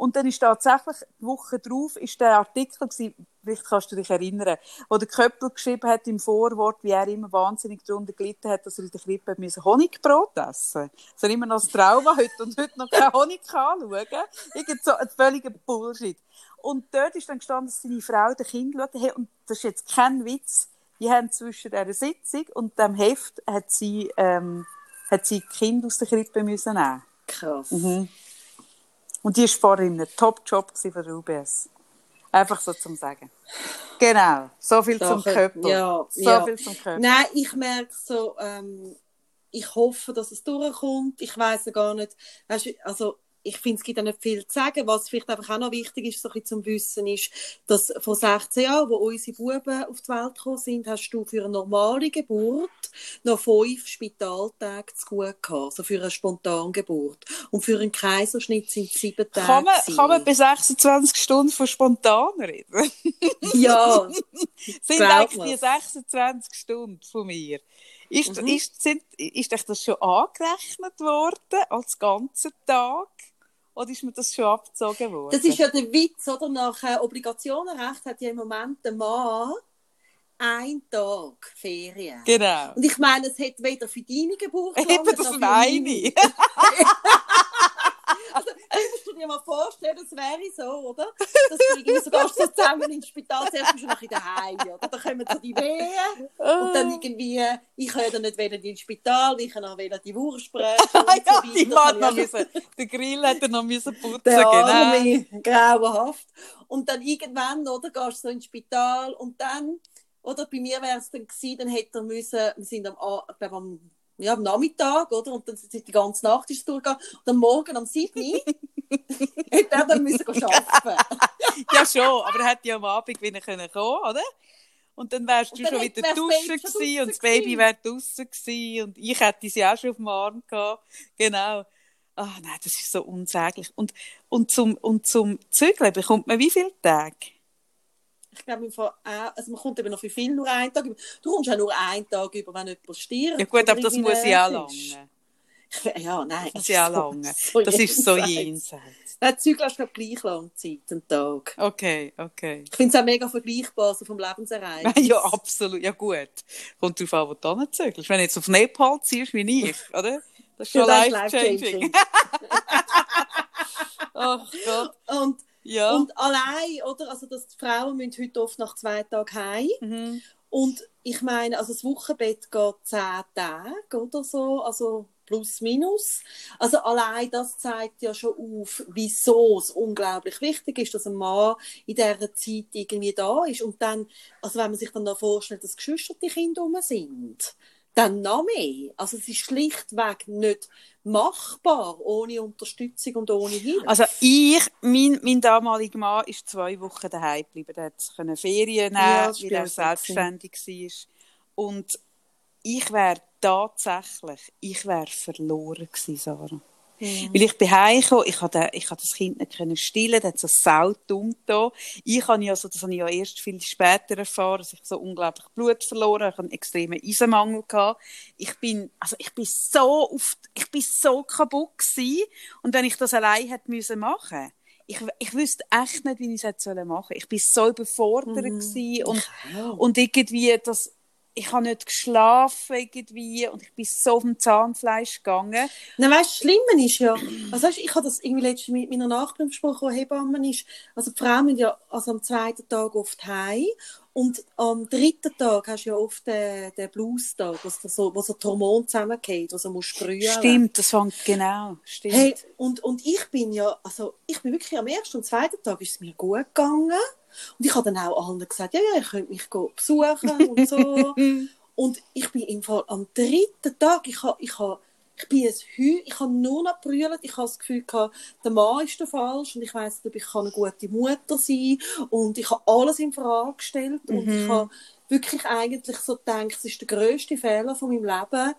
Und dann ist tatsächlich, die Woche drauf, ist der Artikel gewesen, vielleicht kannst du dich erinnern, wo der Köppel geschrieben hat im Vorwort, wie er immer wahnsinnig darunter gelitten hat, dass er in der Krippe müssen Honigbrot essen Dass er immer noch das Trauma hat und heute noch kein Honig kann schauen. Irgend so ein völliger Bullshit. Und dort ist dann gestanden, dass seine Frau den Kind schaut. Hey, und das ist jetzt kein Witz. Die haben zwischen dieser Sitzung und dem Heft hat sie, ähm, hat sie Kinder aus der Krippe müssen nehmen. Krass. Mhm. Und die war vorhin ein Top-Job von der UBS. Einfach so zum Sagen. Genau. So viel zum Körper. Ja, so ja. viel zum Körper. Nein, ich merke so, ähm, ich hoffe, dass es durchkommt. Ich weiß ja gar nicht, weißt, du, also ich finde, es gibt auch nicht viel zu sagen. Was vielleicht einfach auch noch wichtig ist, so ein bisschen zum Wissen, ist, dass vor 16 Jahren, wo unsere Buben auf die Welt gekommen sind, hast du für eine normale Geburt noch fünf Spitaltage zu gut gehabt. Also für eine Spontangeburt. Und für einen Kaiserschnitt sind es sieben Tage. Kann man, gewesen. kann man bei 26 Stunden von spontan reden? Ja, sind eigentlich die 26 Stunden von mir? Ist, Mhm. ist, sind, ist euch das schon angerechnet worden als ganzen Tag? Oder ist mir das schon abgezogen worden? das ist ja der Witz, oder? Nach äh, Obligationenrecht hat ja im Moment der Mann einen Tag Ferien. Genau. Und ich meine, es hat weder für deine Geburt Eben, das für meine. eine. Also, dir mal vorstellen, das wäre so, oder? Dass du irgendwie sogar so zusammen ins Spital, zuerst bist du noch in der Heim, oder? Dann kommen so die Wehen und dann irgendwie, ich ja dann nicht wieder ins Spital, ich kann auch wieder die Wurst sprechen und Ah, ja, so die weiter. hat noch ich- müssen, den Grill hat er noch müssen putzen, der genau. Grauenhaft. Und dann irgendwann, oder, gehst du so ins Spital und dann, oder, bei mir wäre es dann gewesen, dann hätte er müssen, wir sind am, glaube, am, ja, am Nachmittag, oder, und dann sind die ganze Nacht ist es durchgegangen, und am Morgen, am 7. hätte er dann müssen arbeiten. Ja, schon, aber er hätte ja am Abend wieder können kommen, oder? Und dann wärst du dann schon wieder duschen gewesen und das Baby wäre draussen gewesen und ich hätte sie auch schon auf dem Arm gehabt. Genau. Ah, nein, das ist so unsäglich. Und, und zum, und zum Zügeln bekommt man wie viele Tage? Ich glaube, im Fall also man kommt eben noch für viel nur einen Tag über. Du kommst auch nur einen Tag über, wenn jemand stirbt. Ja gut, aber das muss ja auch lange. Ja, nein. Das ist ja so- lange. so Das ist so jenseits. Nein, Zügel hast du gleich lange Zeit, einen Tag. Okay, okay. Ich finde es auch mega vergleichbar, so vom Lebensereignis. Ja, absolut. Ja, gut. Kommt drauf an, wo du hinzügelst. Wenn du jetzt auf Nepal ziehst, wie ich, oder? Das ist Ja, schon ist life-changing. Ach Gott. Und, Ja. und allein, oder? Also, dass die Frauen müssen heute oft nach zwei Tagen heim. Mhm. Und ich meine, also das Wochenbett geht zehn Tage oder so, also plus minus. Also allein das zeigt ja schon auf, wieso es unglaublich wichtig ist, dass ein Mann in dieser Zeit irgendwie da ist. Und dann, also wenn man sich dann noch vorstellt, dass Geschwister die Kinder rum sind, dann noch mehr. Also es ist schlichtweg nicht machbar ohne Unterstützung und ohne Hilfe. Also ich, mein, mein damaliger Mann ist zwei Wochen daheim geblieben. Der hat Ferien nehmen, Ja, weil er selbstständig war. Und ich wäre tatsächlich, ich wäre verloren gewesen, Sarah. Mhm. Weil ich bin heimgekommen, ich konnte, ich das Kind nicht können stillen, das hat so saudumm da. Ich habe ja so, das habe ich ja erst viel später erfahren, dass ich so unglaublich Blut verloren habe, ich einen extremen Eisenmangel gehabt. Ich bin, also ich bin so auf, ich bin so kaputt gewesen. Und wenn ich das allein hätte müssen machen, ich, ich wüsste echt nicht, wie ich es hätte sollen machen. Ich bin so überfordert gewesen und, und irgendwie das, ich habe nicht geschlafen irgendwie und ich bin so auf dem Zahnfleisch gegangen. Na, weißt, das Schlimme ist ja, also weißt, ich habe das irgendwie letztens mit meiner Nachbarin besprochen, die Hebammen ist, also die Frauen sind ja also am zweiten Tag oft heim und am dritten Tag hast du ja oft den, den Blues-Tag, wo so, wo so die Hormone zusammengeht, wo so musst sprühen. Stimmt, das fängt genau. Stimmt. Hey, und, und ich bin ja, also ich bin wirklich am ersten und zweiten Tag ist es mir gut gegangen. Und ich habe dann auch allen gesagt, ja, ja, ihr könnt mich besuchen und so. und ich bin im Fall am dritten Tag, ich habe, ich habe, ich bin ein Heu, ich habe nur noch brüllt, ich habe das Gefühl gehabt, der Mann ist der falsch und ich weiss nicht, ob ich eine gute Mutter sein kann. und ich habe alles in Frage gestellt und ich habe wirklich eigentlich so gedacht, es ist der grösste Fehler von meinem Leben,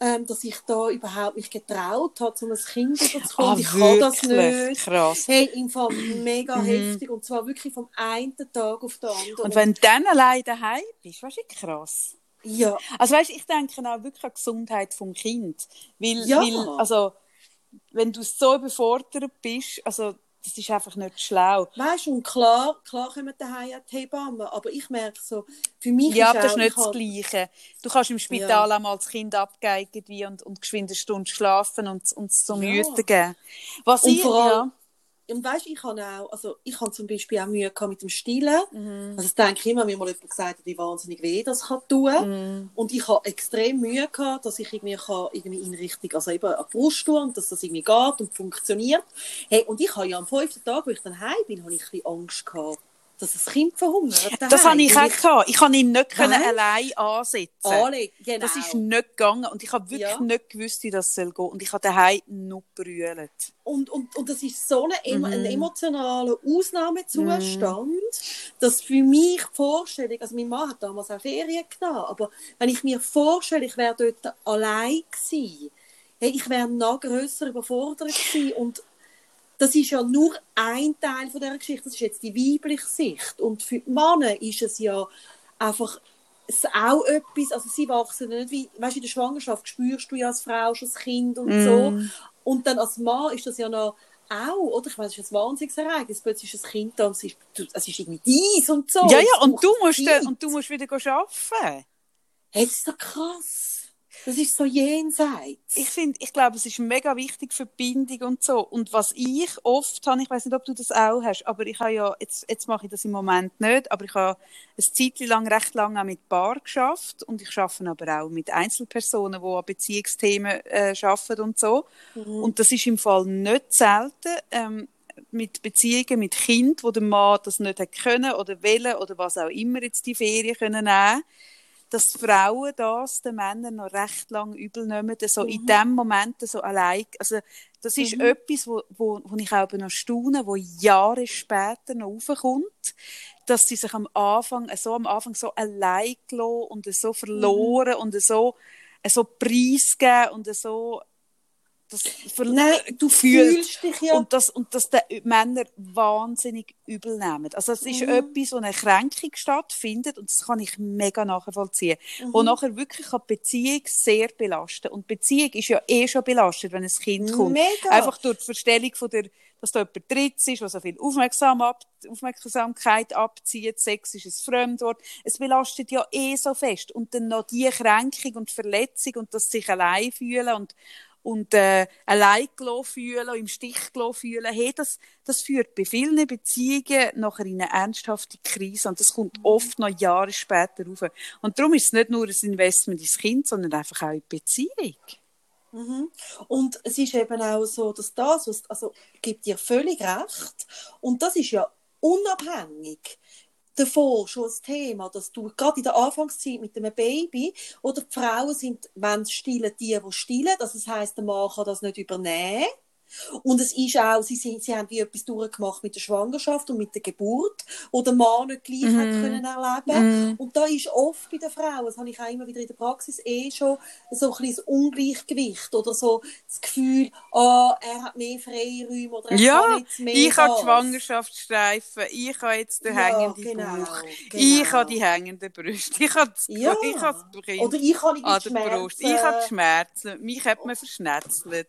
ähm, dass ich da überhaupt mich getraut habe, um ein Kind überzukommen. Ah, ich kann das nicht. Krass. Hey, im Fall mega heftig. Und zwar wirklich vom einen Tag auf den anderen. Und wenn du dann allein daheim bist, du, wie krass. ja, Also weißt, ich denke auch wirklich an die Gesundheit vom Kind, weil, Ja. weil also wenn du so überfordert bist, also das ist einfach nicht schlau. weißt du, und klar, klar kommen daheim auch die Hebammen, aber ich merke so, für mich Ja, ist aber das ist nicht ich das Gleiche. Du kannst im Spital auch mal das Kind abgeben und, und geschwind eine Stunde schlafen und, und es zum Ja. Hüten geben. Was Und ich, vor allem- ja, und weißt, ich habe auch, also ich habe zum Beispiel auch Mühe gehabt mit dem Stillen. Also das denke ich immer, mir mal jemand gesagt hat, wie wahnsinnig weh das kann tun. Und ich habe extrem Mühe gehabt, dass ich irgendwie kann, irgendwie in Richtung, also eben an die Brust tue und dass das irgendwie geht und funktioniert. Hey, und ich habe ja am fünften Tag, wo ich dann heim bin, habe ich ein bisschen Angst gehabt, dass das Kind verhungert. Das daheim. habe ich auch gehabt. Ich kann ihn nicht können allein ansetzen. Alle, genau. Das ist nicht gegangen und ich habe wirklich Ja. nicht gewusst, wie das soll gehen. Und ich habe daheim nur brüllt. und, und, und das ist so ein, Mhm. ein emotionaler Ausnahmezustand, dass für mich die Vorstellung, also mein Mann hat damals auch Ferien genommen, aber wenn ich mir vorstelle, ich wäre dort allein gewesen, hey, ich wäre noch grösser überfordert gewesen und das ist ja nur ein Teil von dieser Geschichte, das ist jetzt die weibliche Sicht und für die Männer ist es ja einfach es auch etwas, also sie wachsen nicht wie, weißt du, in der Schwangerschaft spürst du ja als Frau schon das Kind und so und dann als Mann ist das ja noch auch, oder? Ich meine, es ist ein Wahnsinnsereignis. Plötzlich ist ein Kind da und es ist, es ist irgendwie dies und so. ja, ja, und du musst, Zeit. und du musst wieder arbeiten. Hey, das ist doch krass. Das ist so jenseits. Ich finde, ich glaube, es ist mega wichtig für die Bindung und so. Und was ich oft habe, ich weiß nicht, ob du das auch hast, aber ich habe ja, jetzt, jetzt mache ich das im Moment nicht, aber ich habe eine Zeit lang, recht lange auch mit Paar geschafft und ich arbeite aber auch mit Einzelpersonen, die an Beziehungsthemen äh, arbeiten und so. Und das ist im Fall nicht selten. Ähm, mit Beziehungen mit Kind, wo der Mann das nicht hat können oder wollen oder was auch immer jetzt die Ferien können nehmen dass die Frauen das den Männern noch recht lang übel nehmen, so in dem Moment so allein. Also, das ist etwas, wo, wo, wo ich auch noch staune, wo Jahre später noch raufkommt, dass sie sich am Anfang, so am Anfang so allein gelassen und so verloren und so, so preisgeben und so, das Nein, du fühlst dich ja. Und das, und das die Männer wahnsinnig übel nehmen. Also es ist etwas, wo eine Kränkung stattfindet und das kann ich mega nachvollziehen. Wo nachher wirklich kann die Beziehung sehr belasten. Und Beziehung ist ja eh schon belastet, wenn ein Kind kommt. Mega. Einfach durch die Verstellung von der, dass da jemand Drittes ist, der so viel Aufmerksam ab, Aufmerksamkeit abzieht. Sex ist ein Fremdwort. Es belastet ja eh so fest. Und dann noch die Kränkung und Verletzung und das sich allein fühlen und und äh, allein fühlen, im Stich fühlen, hey, das, das führt bei vielen Beziehungen nachher in eine ernsthafte Krise und das kommt oft noch Jahre später rauf. Und darum ist es nicht nur ein Investment ins Kind, sondern einfach auch in die Beziehung. Mhm. Und es ist eben auch so, dass das, was, also, gibt dir völlig recht. Und das ist ja unabhängig davon schon das Thema, dass du gerade in der Anfangszeit mit einem Baby oder die Frauen sind, wenn sie stillen, die, die stillen. Das heisst, der Mann kann das nicht übernehmen. Und es ist auch, sie, sind, sie haben wie etwas durchgemacht mit der Schwangerschaft und mit der Geburt, wo der Mann nicht gleich hat können erleben Und da ist oft bei den Frauen, das habe ich auch immer wieder in der Praxis, eh schon so ein kleines Ungleichgewicht oder so das Gefühl, ah, er hat mehr Freiräume oder er Ja, kann jetzt mehr ich habe das. die Schwangerschaftsstreifen, ich habe jetzt den Ja, hängenden genau, Bauch, genau. ich habe die hängenden Brüste, ich habe das, Ja. ich habe das Kind Oder ich habe an die der Brust, Schmerzen. ich habe die Schmerzen, mich hat man verschnetzelt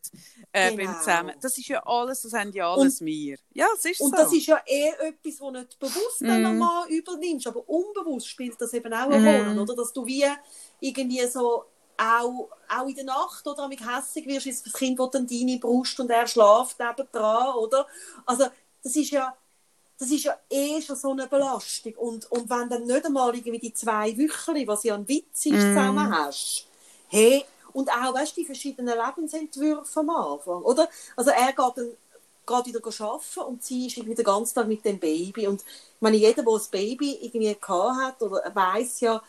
äh, Genau. beim Zusammen. Das ist ja alles, das haben ja alles wir. Ja, es ist Und so. das ist ja eher etwas, das nicht bewusst Mm. normal übernimmst, aber unbewusst spielt das eben auch eine Mm. Rolle, oder? Dass du wie irgendwie so auch, auch in der Nacht oder amig hässig wirst, ist das Kind will dann deine Brust und er schläft nebendran, oder? Also das ist ja das ist ja eh schon so eine Belastung. Und, und wenn dann nicht einmal irgendwie die zwei Wöcheli, was ja ein Witz ist, zusammen hast, hey, und auch, weißt die verschiedenen Lebensentwürfe am Anfang, oder? Also er geht dann gerade wieder arbeiten und sie ist irgendwie den ganzen Tag mit dem Baby. Und ich meine, jeder, der ein Baby irgendwie gehabt hat, oder weiß ja,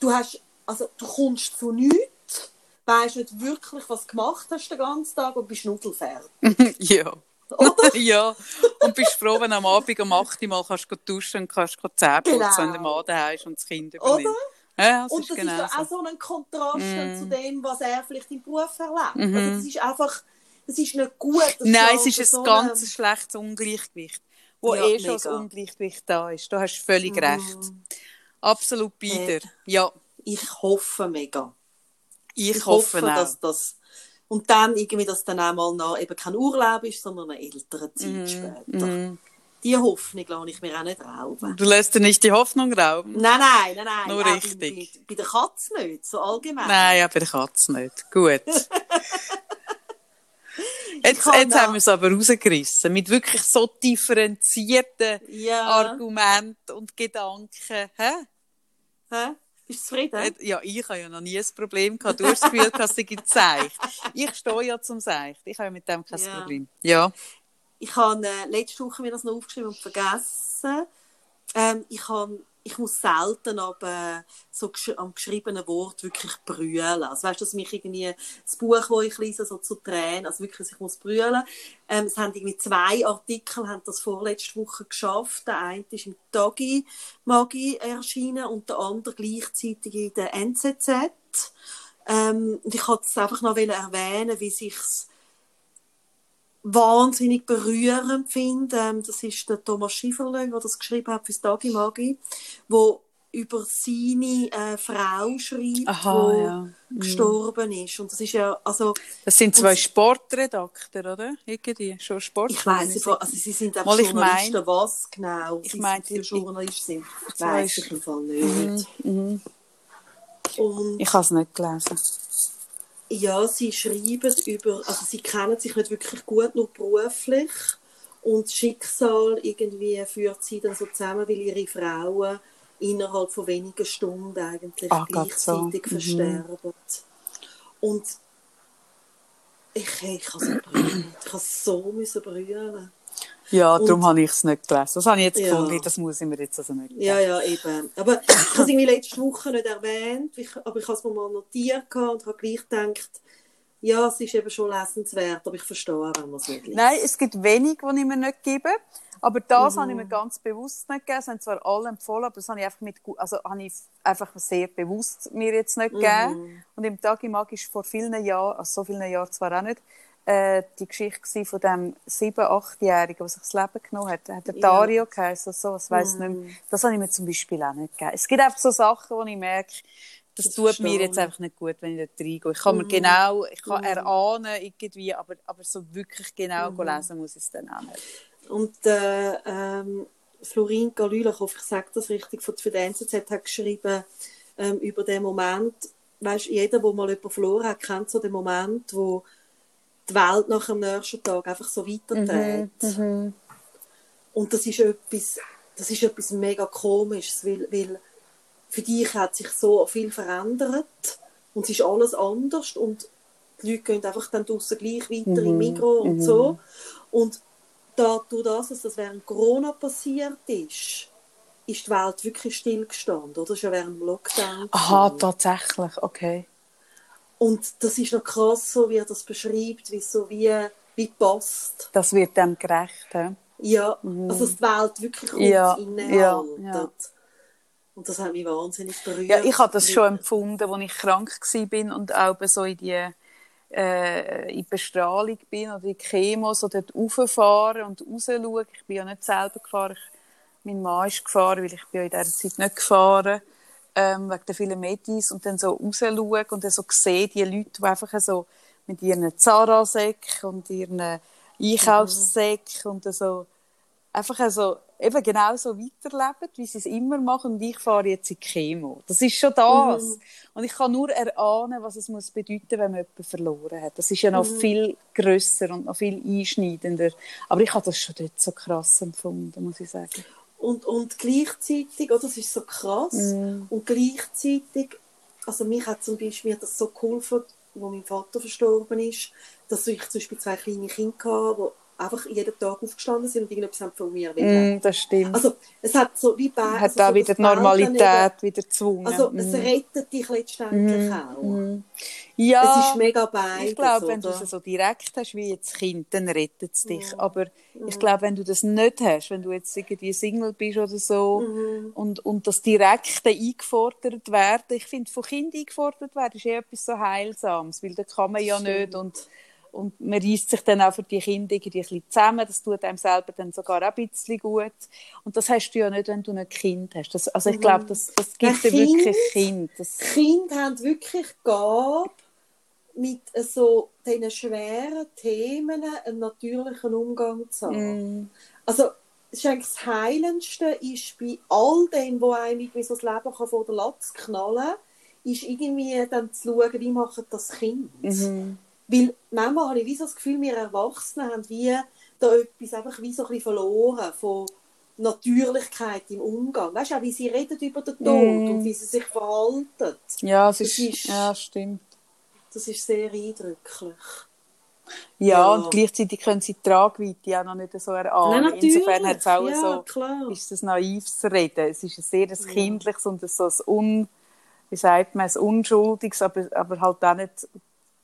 du hast, also du kommst zu nichts, weißt nicht wirklich, was du gemacht hast den ganzen Tag und bist nudelfertig. ja. Oder? ja. Und bist froh, wenn du am Abend um 8 Uhr mal kannst du duschen und kannst Zähne putzen, Genau. wenn der Mann daheim ist und das Kind übernimmt. Oder? Ja, das Und ist das genau ist ja so. auch so ein Kontrast Mm. zu dem, was er vielleicht im Beruf erlebt. Mhm. Also das ist einfach, das ist nicht gut. Nein, es ist so ein eine- ganz schlechtes Ungleichgewicht, wo Ja, eh schon das. Ungleichgewicht da ist. Da hast du völlig Mhm. recht. Absolut beider. Ja, Ich hoffe mega. ich, hoffe, auch. dass das und dann irgendwie, dass dann auch mal noch eben kein Urlaub ist, sondern eine ältere Zeit Mhm. später. Die Hoffnung lasse ich mir auch nicht rauben. Du lässt dir nicht die Hoffnung rauben. Nein, nein, nein, nein. Nur richtig. Bei, bei, der Katze nicht, so allgemein. Nein, ja, bei der Katze nicht. Gut. Jetzt, jetzt haben wir es aber rausgerissen. Mit wirklich so differenzierten ja. Argumenten und Gedanken. Hä? Hä? Bist du zufrieden? Äh, ja, ich habe ja noch nie ein Problem gehabt. Du hast das Gefühl, dass ich Seicht. Ich stehe ja zum Seicht. Ich habe mit dem kein ja. Problem. Ja. Ich habe äh, letzte Woche mir das noch aufgeschrieben und vergessen. Ähm, ich habe ich muss selten aber so am geschriebenen Wort wirklich brüllen. Also weißt du, dass mich irgendwie das Buch, das ich lese, so zu Tränen, also wirklich, ich muss brüllen. Ähm, es haben irgendwie zwei Artikel, haben das vorletzte Woche geschafft. Der eine ist im Tagi Magi erschienen und der andere gleichzeitig in der NZZ. Ähm, und ich wollte es einfach noch erwähnen, wie sich's wahnsinnig berührend finde. Ähm, das ist der Thomas Schieferle, der das geschrieben hat fürs Dagi Magi, wo über seine äh, Frau schreibt, Aha, die ja. Mhm. gestorben ist. Und das ist ja, also... Das sind zwei Sportredakteur, oder? Irgendwie, schon Sport. Ich weiss nicht, also sie sind einfach Journalisten, ich mein, was genau ich sie mein, für Journalisten sind, weiss ich im Fall nicht. Mhm, mh. ich habe es nicht gelesen. Ja, sie schreiben über, also sie kennen sich nicht wirklich gut, nur beruflich. Und das Schicksal irgendwie führt sie dann so zusammen, weil ihre Frauen innerhalb von wenigen Stunden eigentlich Ach, gleichzeitig so. Mhm. versterben. Mhm. Und ich, ich kann so brüllen. Ich kann so müssen brüllen. Ja, und, darum habe ich es nicht gelesen. Das habe ich jetzt ja. gefunden, das muss ich mir jetzt also nicht Ja, ja, eben. Aber ich habe es irgendwie letzte Woche nicht erwähnt, aber ich habe es mir mal notiert und habe gleich gedacht, ja, es ist eben schon lesenswert, aber ich verstehe auch, wenn man es nicht liest. Nein, es gibt wenig, die ich mir nicht gebe. Aber das mhm. habe ich mir ganz bewusst nicht gegeben. Es haben zwar alle empfohlen, aber das habe ich einfach, mit, also habe ich einfach sehr bewusst mir jetzt nicht gegeben. Mhm. Und im Tag im Mag ist vor vielen Jahren, also so vielen Jahren zwar auch nicht, äh, die Geschichte von dem sieben-, achtjährigen, der sich das Leben genommen hat. Hat der Dario ja. geheißen, so, das weiss mm. nicht mehr. Das habe ich mir zum Beispiel auch nicht gegeben. Es gibt einfach so Sachen, wo ich merke, das, das tut mir jetzt einfach nicht gut, wenn ich da reingehe. Ich kann mm. mir genau, ich kann mm. erahnen irgendwie, aber, aber so wirklich genau mm. lesen muss ich es dann auch nicht. Und äh, ähm, Florin Galula, ich hoffe, ich sage das richtig, von der NZZ hat geschrieben ähm, über den Moment, weißt, jeder, der mal jemanden verloren hat, kennt so den Moment, wo die Welt nach dem nächsten Tag einfach so weiterdreht. Mhm, mhm. Und das ist etwas, das ist etwas mega komisches, weil, weil für dich hat sich so viel verändert und es ist alles anders und die Leute gehen einfach dann draussen gleich weiter mhm, im Mikro und mhm. so. Und da, durch das, dass das während Corona passiert ist, ist die Welt wirklich stillgestanden, oder? Schon während dem Lockdown. Aha, tatsächlich, okay. Und das ist noch krass, so wie er das beschreibt, wie so wie, wie passt. Das wird dem gerecht, he? Ja, mhm. also dass die Welt wirklich uns ja, innehaltet. Ja, ja. Und das hat mich wahnsinnig berührt. Ja, ich habe das schon empfunden, als ich krank war und auch so in die äh, in Bestrahlung bin oder in Chemo, so dort rauffahren und rausschauen. Ich bin ja nicht selber gefahren, ich, mein Mann ist gefahren, weil ich bin ja in dieser Zeit nicht gefahren ähm, wegen der vielen Medis und dann so rausschauen und dann so sehen, die Leute, die einfach so mit ihren Zara-Säcken und ihren Einkaufssäcken und so einfach so eben genau so weiterleben, wie sie es immer machen und ich fahre jetzt in Chemo. Das ist schon das. Mhm. Und ich kann nur erahnen, was es muss bedeuten, wenn man jemanden verloren hat. Das ist ja noch mhm. viel grösser und noch viel einschneidender. Aber ich habe das schon dort so krass empfunden, muss ich sagen. Und, und gleichzeitig, oh, das ist so krass, mm. und gleichzeitig, also mich hat zum Beispiel das so geholfen, wo mein Vater verstorben ist, dass ich zum Beispiel zwei kleine Kinder hatte, einfach jeden Tag aufgestanden sind und irgendetwas von mir wollen. Mm, das stimmt. Also, es hat so wie bei... Hat also, da so wieder die Normalität wieder gezwungen. Also, mm. es rettet dich letztendlich mm. auch. Mm. Ja. Es ist mega beides, Ich glaube, wenn du es so direkt hast wie jetzt Kind, dann rettet es dich. Mm. Aber ich glaube, wenn du das nicht hast, wenn du jetzt irgendwie Single bist oder so mm. und, und das Direkte eingefordert werden, ich finde, von Kind eingefordert werden ist eh etwas so Heilsames, weil da kann man ja Stimmt. nicht und und man reißt sich dann auch für die Kinder irgendwie ein bisschen zusammen. Das tut einem selber dann sogar auch ein bisschen gut. Und das hast du ja nicht, wenn du ein Kind hast. Das, also ich glaube, das, das gibt dir wirklich Kind. Das Kinder haben wirklich Gabe, mit so diesen schweren Themen einen natürlichen Umgang zu haben. Mm. Also, das, das Heilendste ist bei all dem, wo einem irgendwie so das Leben kann vor der Latz knallen kann, ist irgendwie dann zu schauen, wie macht das Kind. Mhm Weil manchmal habe ich wie so das Gefühl, wir Erwachsenen haben wie da etwas einfach wie so ein bisschen verloren von Natürlichkeit im Umgang. Weißt du, auch wie sie reden über den Tod Mm. und wie sie sich verhalten. Ja, es Das ist, ist- ja, stimmt. Das ist sehr eindrücklich. Ja, Ja. und gleichzeitig können sie die Tragweite auch noch nicht so erahnen. Nein. Insofern hat es auch ja, so, klar. ist es naives Reden. Es ist ein sehr ein kindliches und ein so ein un, wie sagt man, ein unschuldiges, aber, aber halt auch nicht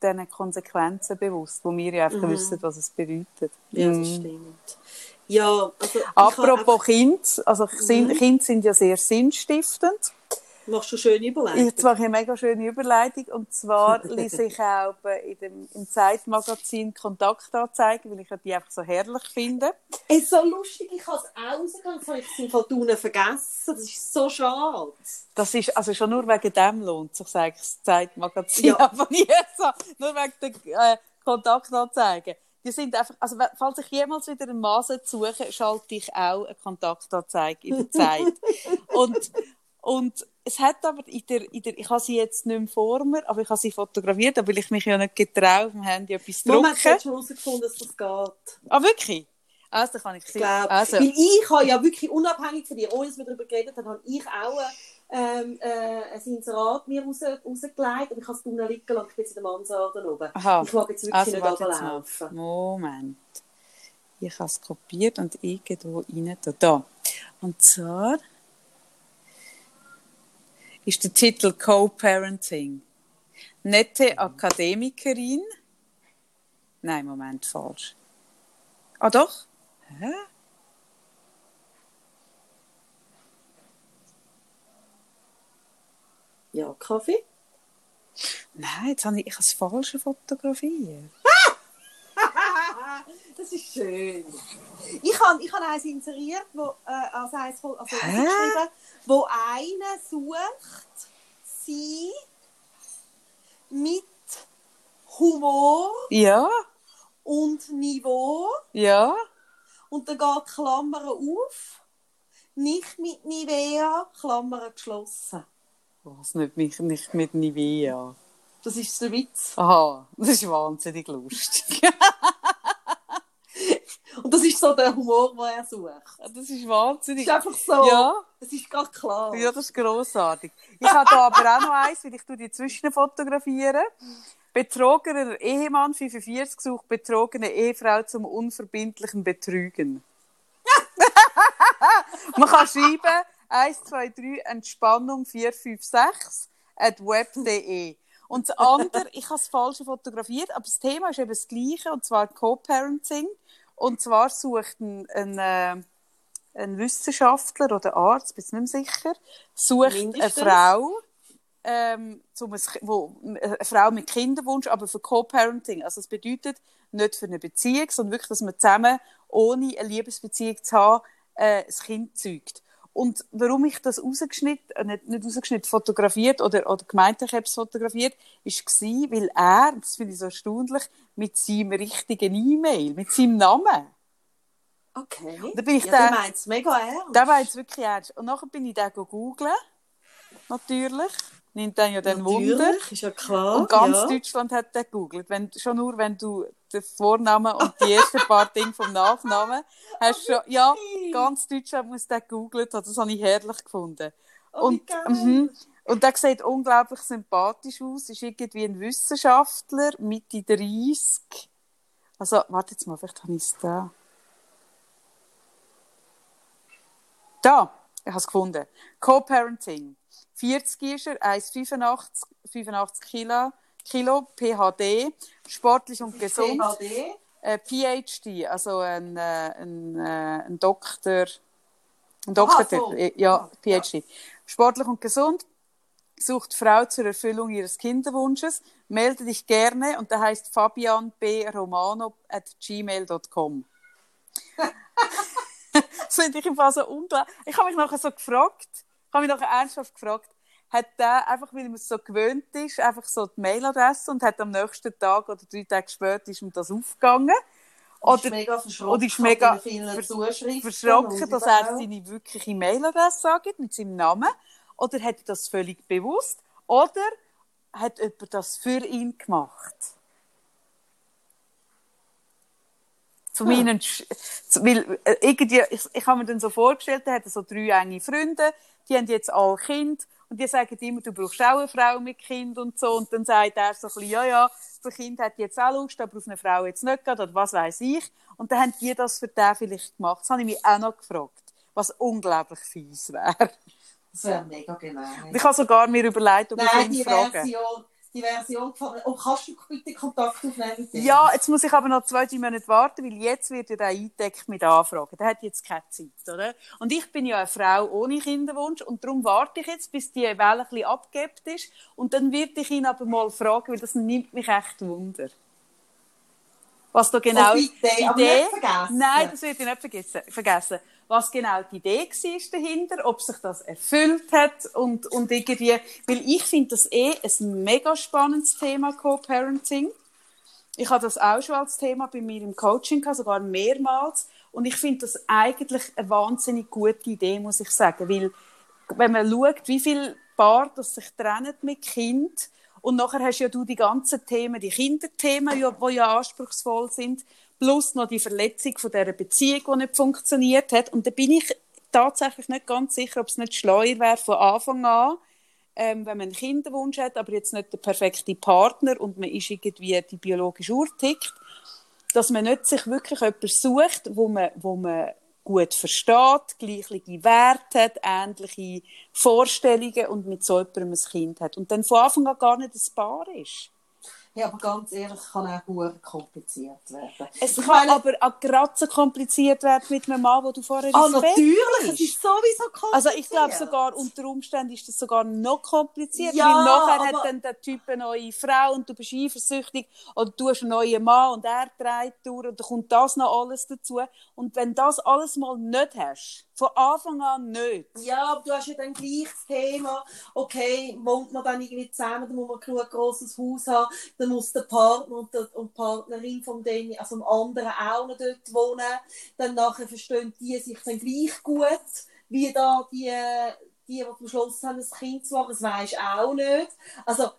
diesen Konsequenzen bewusst, wo wir ja einfach Mhm. wissen, was es bedeutet. Ja, das Mhm. stimmt. Ja, also Apropos Kind, also Mhm. Kinder sind ja sehr sinnstiftend. Machst du schön überlegen. Jetzt mache ich eine mega schöne Überleitung. Und zwar lese ich auch in dem, im Zeitmagazin Kontaktanzeigen, weil ich die einfach so herrlich finde. Es ist so lustig, ich habe es auch rausgegangen, habe ich im Fall unten vergessen. Das ist so schade. Das ist, also schon nur wegen dem lohnt sich, das Zeitmagazin Ja. abonnieren. So, nur wegen der äh, Kontaktanzeigen. Die sind einfach, also falls ich jemals wieder einen Masen suche, schalte ich auch eine Kontaktanzeige in der Zeit. und, und es hat aber in der, in der, ich habe sie jetzt nicht mehr vor mir, aber ich habe sie fotografiert, weil ich mich ja nicht getraue, auf dem Handy etwas zu Moment, ich drucken. habe schon herausgefunden, dass das geht. Ah, wirklich? Also, kann ich glaube. also, Weil ich habe ja wirklich unabhängig von dir, ohne dass wir darüber geredet haben, habe ich auch ähm, äh, ein Inserat mir raus, rausgelegt und ich habe es unten liegen lassen, ich bin jetzt in der Mansarde oben. Aha. Ich mag jetzt wirklich Also, nicht runterlaufen. Moment. Ich habe es kopiert und irgendwo rein. Da. Und zwar ist der Titel Co-Parenting. Nette Akademikerin. Nein, Moment, falsch. Ah, doch? Hä? Ja, Kaffee? Nein, jetzt habe ich, ich habe das Falsche fotografiert. Das ist schön. Ich habe ich hab eins inseriert, wo, äh, also eins also geschrieben, wo einer sucht, sie mit Humor Ja, und Niveau ja. und dann geht Klammern auf, nicht mit Nivea, Klammern geschlossen. Was nicht, mich nicht mit Nivea. Das ist der Witz. Aha, das ist wahnsinnig lustig. Und das ist so der Humor, den er sucht. Das ist Es wahnsinnig. ist einfach so, Ja. es ist gerade klar. Ja, das ist grossartig. Ich habe da aber auch noch eins, weil ich die zwischen fotografieren. Betrogener Ehemann 45 sucht betrogene Ehefrau zum unverbindlichen Betrügen. Man kann schreiben 1, 2, 3, Entspannung 456 at web.de. Und das andere, ich habe das Falsche fotografiert, aber das Thema ist eben das Gleiche, und zwar Co-Parenting. Und zwar sucht ein, ein, äh, ein Wissenschaftler oder Arzt, bin ich nicht mehr sicher, sucht Mindestens. eine Frau, ähm, zum ein, wo, eine Frau mit Kinderwunsch, aber für Co-Parenting. Also das bedeutet nicht für eine Beziehung, sondern wirklich, dass man zusammen, ohne eine Liebesbeziehung zu haben, äh, ein Kind zeugt. Und warum ich das rausgeschnitten, äh, nicht, nicht rausgeschnitten, fotografiert oder, oder gemeint, ich habe es fotografiert, ist gsi, weil er, das finde ich so erstaunlich, mit seinem richtigen E-Mail, mit seinem Namen, Okay. Da bin ich ja, der- der meint es mega ernst. der war jetzt wirklich ernst. Und nachher bin ich den googeln, natürlich, nimmt dann ja den Wunder. Ist ja klar. Und ganz ja. Deutschland hat den gegoogelt. Wenn, schon nur, wenn du den Vornamen und die ersten paar Dinge vom Nachnamen hast, schon, ja, ganz Deutschland muss den gegoogelt haben. Das habe ich herrlich gefunden. Oh, und, mhm. und der sieht unglaublich sympathisch aus. Ist irgendwie ein Wissenschaftler, Mitte 30. Also, warte jetzt mal, vielleicht habe ich es da. Da, ich habe es gefunden. Co-Parenting. 40 ist er, 1,85 85 Kilo, Kilo, PHD, sportlich und gesund, PhD. äh, PhD, also ein, äh, ein, äh, ein Doktor, ein Doktortitel, so. äh, ja, PhD. Sportlich und gesund, sucht Frau zur Erfüllung ihres Kinderwunsches, melde dich gerne und der heißt Fabian B. Romano at gmail.com. das finde ich im Fall so unglaublich. Ich habe mich nachher so gefragt, ich habe mich nachher ernsthaft gefragt, hat der einfach, weil man es so gewöhnt ist, einfach so die Mailadresse und hat am nächsten Tag oder drei Tage später ist ihm das aufgegangen. Oder, Oder mega verschrocken. ist mega verschrocken, und dass er seine wirkliche Mailadresse angibt mit seinem Namen. Oder hat er das völlig bewusst? Oder hat jemand das für ihn gemacht? Zu meinen, Sch- zu- weil, äh, irgendwie, ich, ich habe mir dann so vorgestellt, er hat so drei enge Freunde, die haben jetzt alle Kind und die sagen immer, du brauchst auch eine Frau mit Kind und so und dann sagt er so ein bisschen, ja, ja, das Kind hat jetzt auch Lust, aber auf eine Frau jetzt nicht gerade, oder was weiß ich. Und dann haben die das für den vielleicht gemacht. Das habe ich mich auch noch gefragt, was unglaublich fies wäre. Das wäre mega gemein. Ich habe sogar mir überlegt, ob ich Nein, ihn die frage. Version, die Version von... Oh, kannst du bitte Kontakt aufnehmen mit dem? Ja, jetzt muss ich aber noch zwei, drei Monate warten, weil jetzt wird ja der eingedeckt mit Anfragen. Der hat jetzt keine Zeit, oder? Und ich bin ja eine Frau ohne Kinderwunsch und darum warte ich jetzt, bis die Welle ein bisschen abgegebt ist und dann werde ich ihn aber mal fragen, weil das nimmt mich echt Wunder. Was da genau Oh, bitte, aber nicht vergessen. Nein, das wird ich nicht vergessen. vergessen. Was genau die Idee war dahinter, ob sich das erfüllt hat und, und irgendwie, weil ich finde das eh ein mega spannendes Thema, Co-Parenting. Ich habe das auch schon als Thema bei mir im Coaching sogar mehrmals. Und ich finde das eigentlich eine wahnsinnig gute Idee, muss ich sagen. Weil, wenn man schaut, wie viele Paare das sich trennen mit Kind, und nachher hast ja du die ganzen Themen, die Kinderthemen, die ja anspruchsvoll sind, plus noch die Verletzung von dieser Beziehung, die nicht funktioniert hat. Und da bin ich tatsächlich nicht ganz sicher, ob es nicht schleuer wäre von Anfang an, ähm, wenn man einen Kinderwunsch hat, aber jetzt nicht der perfekte Partner und man ist irgendwie die biologische Uhr dass man nicht sich wirklich jemanden sucht, wo man, wo man gut versteht, gleiche Werte hat, ähnliche Vorstellungen und mit so jemandem ein Kind hat. Und dann von Anfang an gar nicht ein Paar ist. Ja, aber ganz ehrlich, kann auch gut kompliziert werden. Es Ich kann meine- aber auch gerade so kompliziert werden mit einem Mann, wo du vorher Ah, natürlich, es bist. ist sowieso kompliziert. Also ich glaube sogar, unter Umständen ist das sogar noch kompliziert, Ja, weil nachher aber- hat dann der Typ eine neue Frau und du bist eifersüchtig oder du hast einen neuen Mann und er trägt durch und dann kommt das noch alles dazu. Und wenn das alles mal nicht hast, von Anfang an nicht, Ja, aber du hast ja dann gleich das Thema, okay, wohnt man dann irgendwie zusammen, dann muss man genug grosses Haus haben, dann muss der Partner und, der, und die Partnerin vom den, also dem anderen auch noch dort wohnen, dann nachher verstehen die sich dann gleich gut, wie da die, die, die beschlossen haben, ein Kind zu machen, das weisst auch nicht. Also,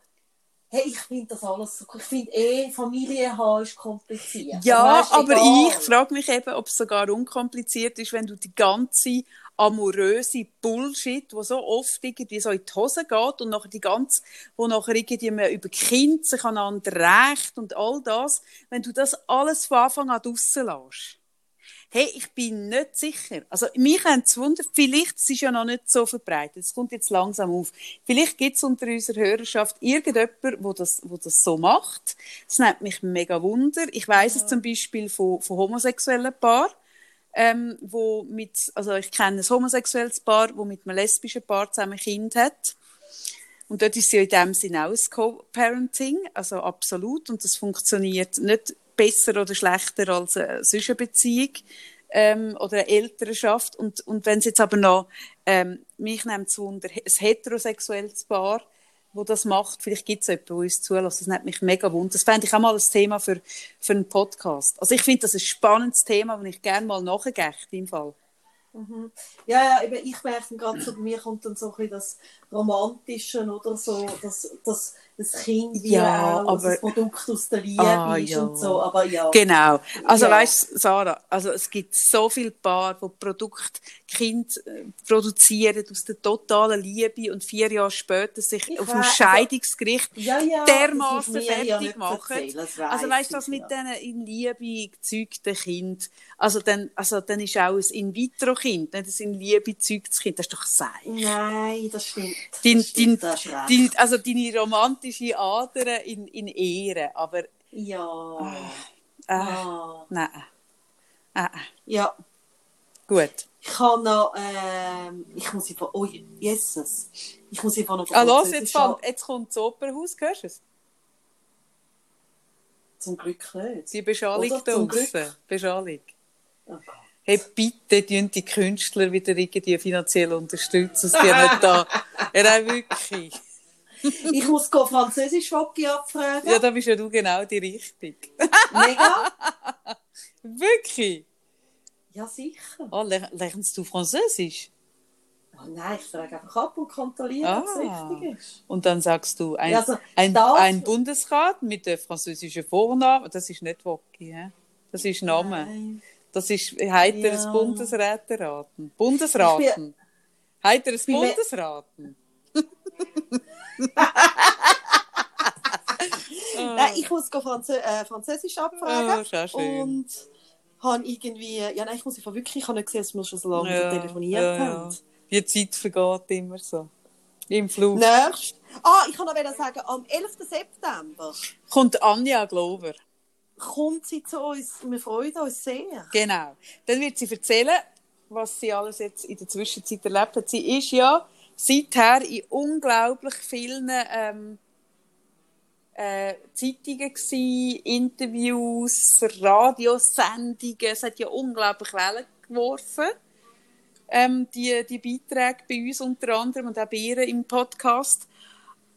hey, ich finde das alles so, ich finde eh, Familie haben ist kompliziert. Ja, Weisst, aber egal. ich frage mich eben, ob es sogar unkompliziert ist, wenn du die ganze amoröse Bullshit, wo so oft irgendwie so in die Hose geht und nachher die ganze, wo nachher irgendwie man über Kind sich aneinander rächt und all das, wenn du das alles von Anfang an draussen lässt. Hey, ich bin nicht sicher. Also, mich haben es wundert, vielleicht, es ist ja noch nicht so verbreitet, es kommt jetzt langsam auf. Vielleicht gibt es unter unserer Hörerschaft irgendjemand, wo das, wo das so macht. Das nimmt mich mega wunder. Ich weiß es zum Beispiel von, von homosexuellen Paaren, ähm, wo mit, also ich kenne ein homosexuelles Paar, wo mit einem lesbischen Paar zusammen ein Kind hat. Und dort ist ja in dem Sinne auch ein Co-Parenting, also absolut. Und das funktioniert nicht besser oder schlechter als eine sonst Beziehung ähm, oder eine Elternschaft. Und, und wenn es jetzt aber noch, ähm, mich nimmt es wunder, ein heterosexuelles Paar, wo das macht, vielleicht gibt es jemanden, der uns zulässt. Das nimmt mich mega wunder. Das fände ich auch mal ein Thema für, für einen Podcast. Also ich finde das ein spannendes Thema, das ich gerne mal nachgehe im Fall. Ja, ja, eben, ich merke gerade so, bei mir kommt dann so ein bisschen das Romantische oder so, dass das, das Kind wie Ja, auch aber- das Produkt aus der Liebe Ah, ist ja. und so, aber ja. Genau. Also Ja. weißt Sarah, also es gibt so viele Paare, die Produkt Kind äh, produzieren aus der totalen Liebe und vier Jahre später sich Ich auf dem also- Scheidungsgericht Ja, ja, dermaßen fertig machen. erzählen, also weißt du, das mit ja. diesen in Liebe gezeugten Kind, also dann, also dann ist auch ein In-vitro-Kind, nicht ein in Liebe gezeugtes Kind, das ist doch sein. Nein, das stimmt. Dein, das stimmt, dein, das dein, also deine romantische Ader in, in Ehre, aber Ja. äh, Ah. nein. Äh. Ja. Gut. Ich kann noch, ähm, ich muss einfach, oh, Jesus. Ich muss einfach noch Ah, los, jetzt, kommt, jetzt kommt das Opernhaus, hörst du es? Zum Glück nicht. Die Beschallung Oder? da Zum Glück. draussen. Beschallung. Oh. Hey, bitte tun die Künstler wieder irgendwie finanziell unterstützen. Wird nicht da. Ja, wirklich. Ich muss go Französisch Wocki abfragen. Ja, da bist ja du genau die Richtung. Mega. Wirklich? Ja, sicher. Oh, le- lernst du Französisch? Oh nein, ich frage einfach ab und kontrolliere, Ah. ob es richtig ist. Und dann sagst du, ein, Ja, also, ein, ein Bundesrat mit der französischen Vornamen, das ist nicht Wocki? Das ist Name. Nein. Das ist heiteres Ja. Bundesräteraten. Bundesraten. Heiteres bin mir- Bundesraten. Nein, ich muss go Franzö äh, Französisch abfragen. Oh. Und habe irgendwie, ja nein, ich muss einfach wirklich, ich habe nicht gesehen, dass wir schon so lange Ja, telefoniert ja, ja. haben. Die Zeit vergeht immer so. Im Flug. Nächst. Ah, ich kann noch sagen, am 11. September Kommt Anja Glover. kommt sie zu uns. Wir freuen uns sehr. Genau. Dann wird sie erzählen, was sie alles jetzt in der Zwischenzeit erlebt hat. Sie ist ja seither in unglaublich vielen ähm, äh, Zeitungen gsi, Interviews, Radiosendungen. Es hat ja unglaublich Wellen geworfen. Ähm, die, die Beiträge bei uns unter anderem und auch bei ihr im Podcast.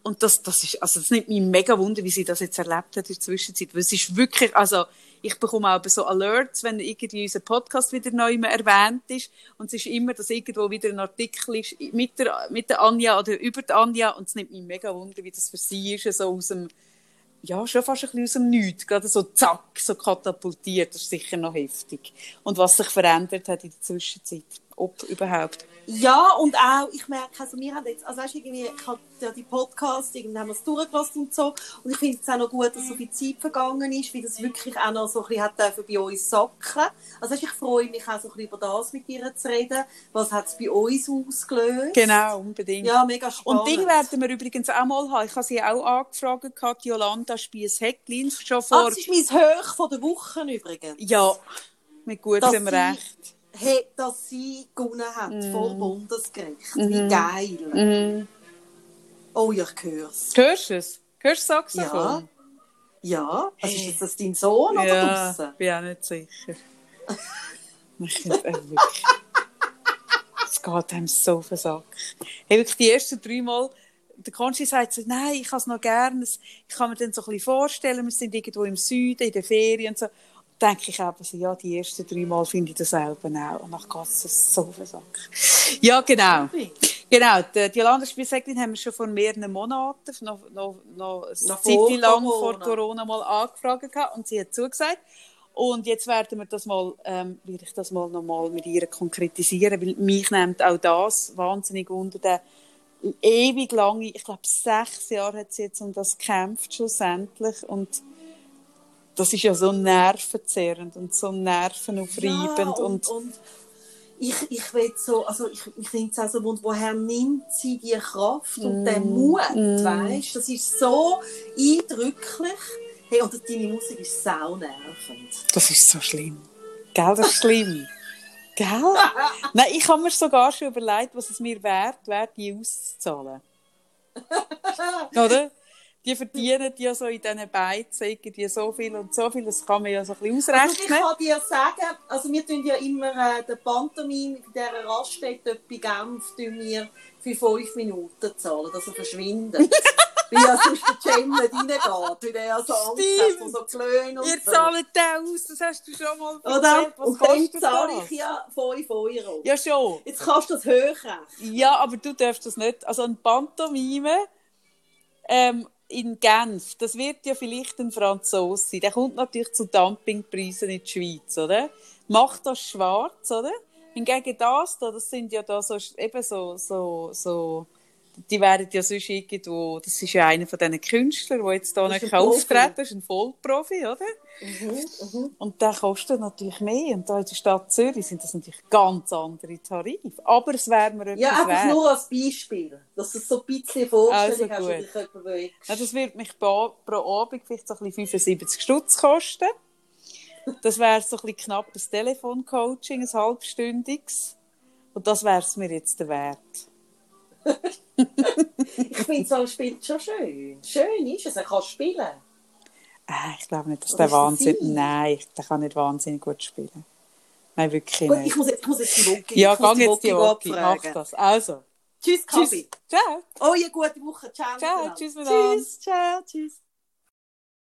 Und das, das ist, also das nimmt mich mega wunder, wie sie das jetzt erlebt hat in der Zwischenzeit. Weil es ist wirklich, also, ich bekomme auch so Alerts, wenn irgendwie unser Podcast wieder neu erwähnt ist. Und es ist immer, dass irgendwo wieder ein Artikel ist mit der, mit der Anja oder über die Anja. Und es nimmt mich mega wunder, wie das für sie ist, so aus dem, ja, schon fast ein bisschen aus dem Nichts. Gerade so zack, so katapultiert. Das ist sicher noch heftig. Und was sich verändert hat in der Zwischenzeit. Ob überhaupt. Ja, und auch, ich merke, also wir haben jetzt, also weißt, irgendwie, ich habe ja die Podcasts, irgendwie haben wir es durchgelassen und so, und ich finde es auch noch gut, dass so viel Zeit vergangen ist, wie das wirklich auch noch so ein bisschen hat bei uns sacken. Also weißt, ich freue mich auch so ein bisschen über das mit dir zu reden, was hat es bei uns ausgelöst. Genau, unbedingt. Ja, mega spannend. Und Ding werden wir übrigens auch mal haben. Ich habe sie auch angefragt, gehabt, Jolanda Spies-Hecklin, schon Ah, vor... das ist mein Höch von der Woche übrigens. ja, mit gutem Recht. Hey, dass sie gewonnen hat Mm. vor Bundesgericht. Mhm. Wie geil. Oh, ich hör's. Hörst du es? Hörst du Saxophon? Ja, also ist das dein Sohn oder Ja, draussen? bin auch nicht sicher. ich wirklich. Es geht einem so auf den Sack. Hey, wirklich die ersten drei Mal, der Konsti sagt so, nein, ich kann es noch gerne, Es- ich kann mir dann so ein bisschen vorstellen, wir sind irgendwo im Süden, in der Ferien und so. Denke ich eben so, ja, die ersten drei Mal finde ich dasselbe auch. Und dann geht es so auf den Sack. Ja, genau. Genau, die, die Landesspielsäcklin haben wir schon vor mehreren Monaten, noch, noch, noch eine Noch Zeit vor lang Corona. vor Corona mal angefragt gehabt und sie hat zugesagt. Und jetzt werden wir das mal, ähm, will ich das mal nochmal mit ihr konkretisieren, weil mich nimmt auch das wahnsinnig unter den ewig lange, ich glaube sechs Jahre hat sie jetzt um das gekämpft schlussendlich und das ist ja so nervenzerrend und so nervenaufreibend Ja, und, und, und ich, ich will so, also ich, ich finde es auch so, wund- woher nimmt sie die Kraft und Mm, den Mut, weißt Das ist so eindrücklich. Hey, und deine Musik ist sau nervend. Das ist so schlimm. Gell, das ist schlimm. Gell? Nein, ich habe mir sogar schon überlegt, was es mir wert wäre, die auszuzahlen. Oder? Die verdienen ja so in diesen Beizen die so viel und so viel, das kann man ja so ein bisschen Also ich ausrechnen. kann dir sagen, also wir tun ja immer äh, den Pantomim in dieser Raststätte bei Genf tun wir für fünf Minuten zahlen, dass er verschwindet. Weil ja sonst der Cem nicht reingeht, weil der ja so Angst hat vor so Klönen und Ihr so. zahlt den aus, das hast du schon mal Oder? erzählt. Was Und dann zahle ich ja 5 Euro. Ja, schon. Jetzt kannst du das hören. Ja, aber du darfst das nicht. Also ein Pantomime ähm, in Genf, das wird ja vielleicht ein Franzose sein. Der kommt natürlich zu Dumpingpreisen in die Schweiz, oder? Macht das schwarz, oder? Hingegen das da, das sind ja da so, eben so, so, so, die werden ja sonst irgendwo, das ist ja einer von diesen Künstlern, der jetzt ist nicht auftreten kann, das ist ein Vollprofi, oder? Mhm, Und der kostet natürlich mehr. Und da in der Stadt Zürich sind das natürlich ganz andere Tarife. Aber es wäre mir Ja, etwas einfach wert. nur als Beispiel. Dass du es so ein bisschen Vorstellung Also hast, dich jemand. Ja, das wird mich pro, pro Abend vielleicht so ein bisschen 75 Stutz kosten. Das wäre so ein bisschen knapp ein Telefoncoaching, ein halbstündiges. Und das wäre es mir jetzt der Wert. Ich finde, so ein Spiel schon schön. Schön ist es, er kann spielen. Äh, ich glaube nicht, dass Oder der das Wahnsinn... sie? Nein, der kann nicht wahnsinnig gut spielen. Nein, wirklich Gut, ich nicht. muss jetzt, ich muss jetzt die Woki. Ja, gang jetzt die Woki mach das. Also, Tschüss, tschüss. Kabi. Ciao. Oh, eine gute Woche. Ciao. Ciao, tschüss. Tschüss, ciao, tschüss.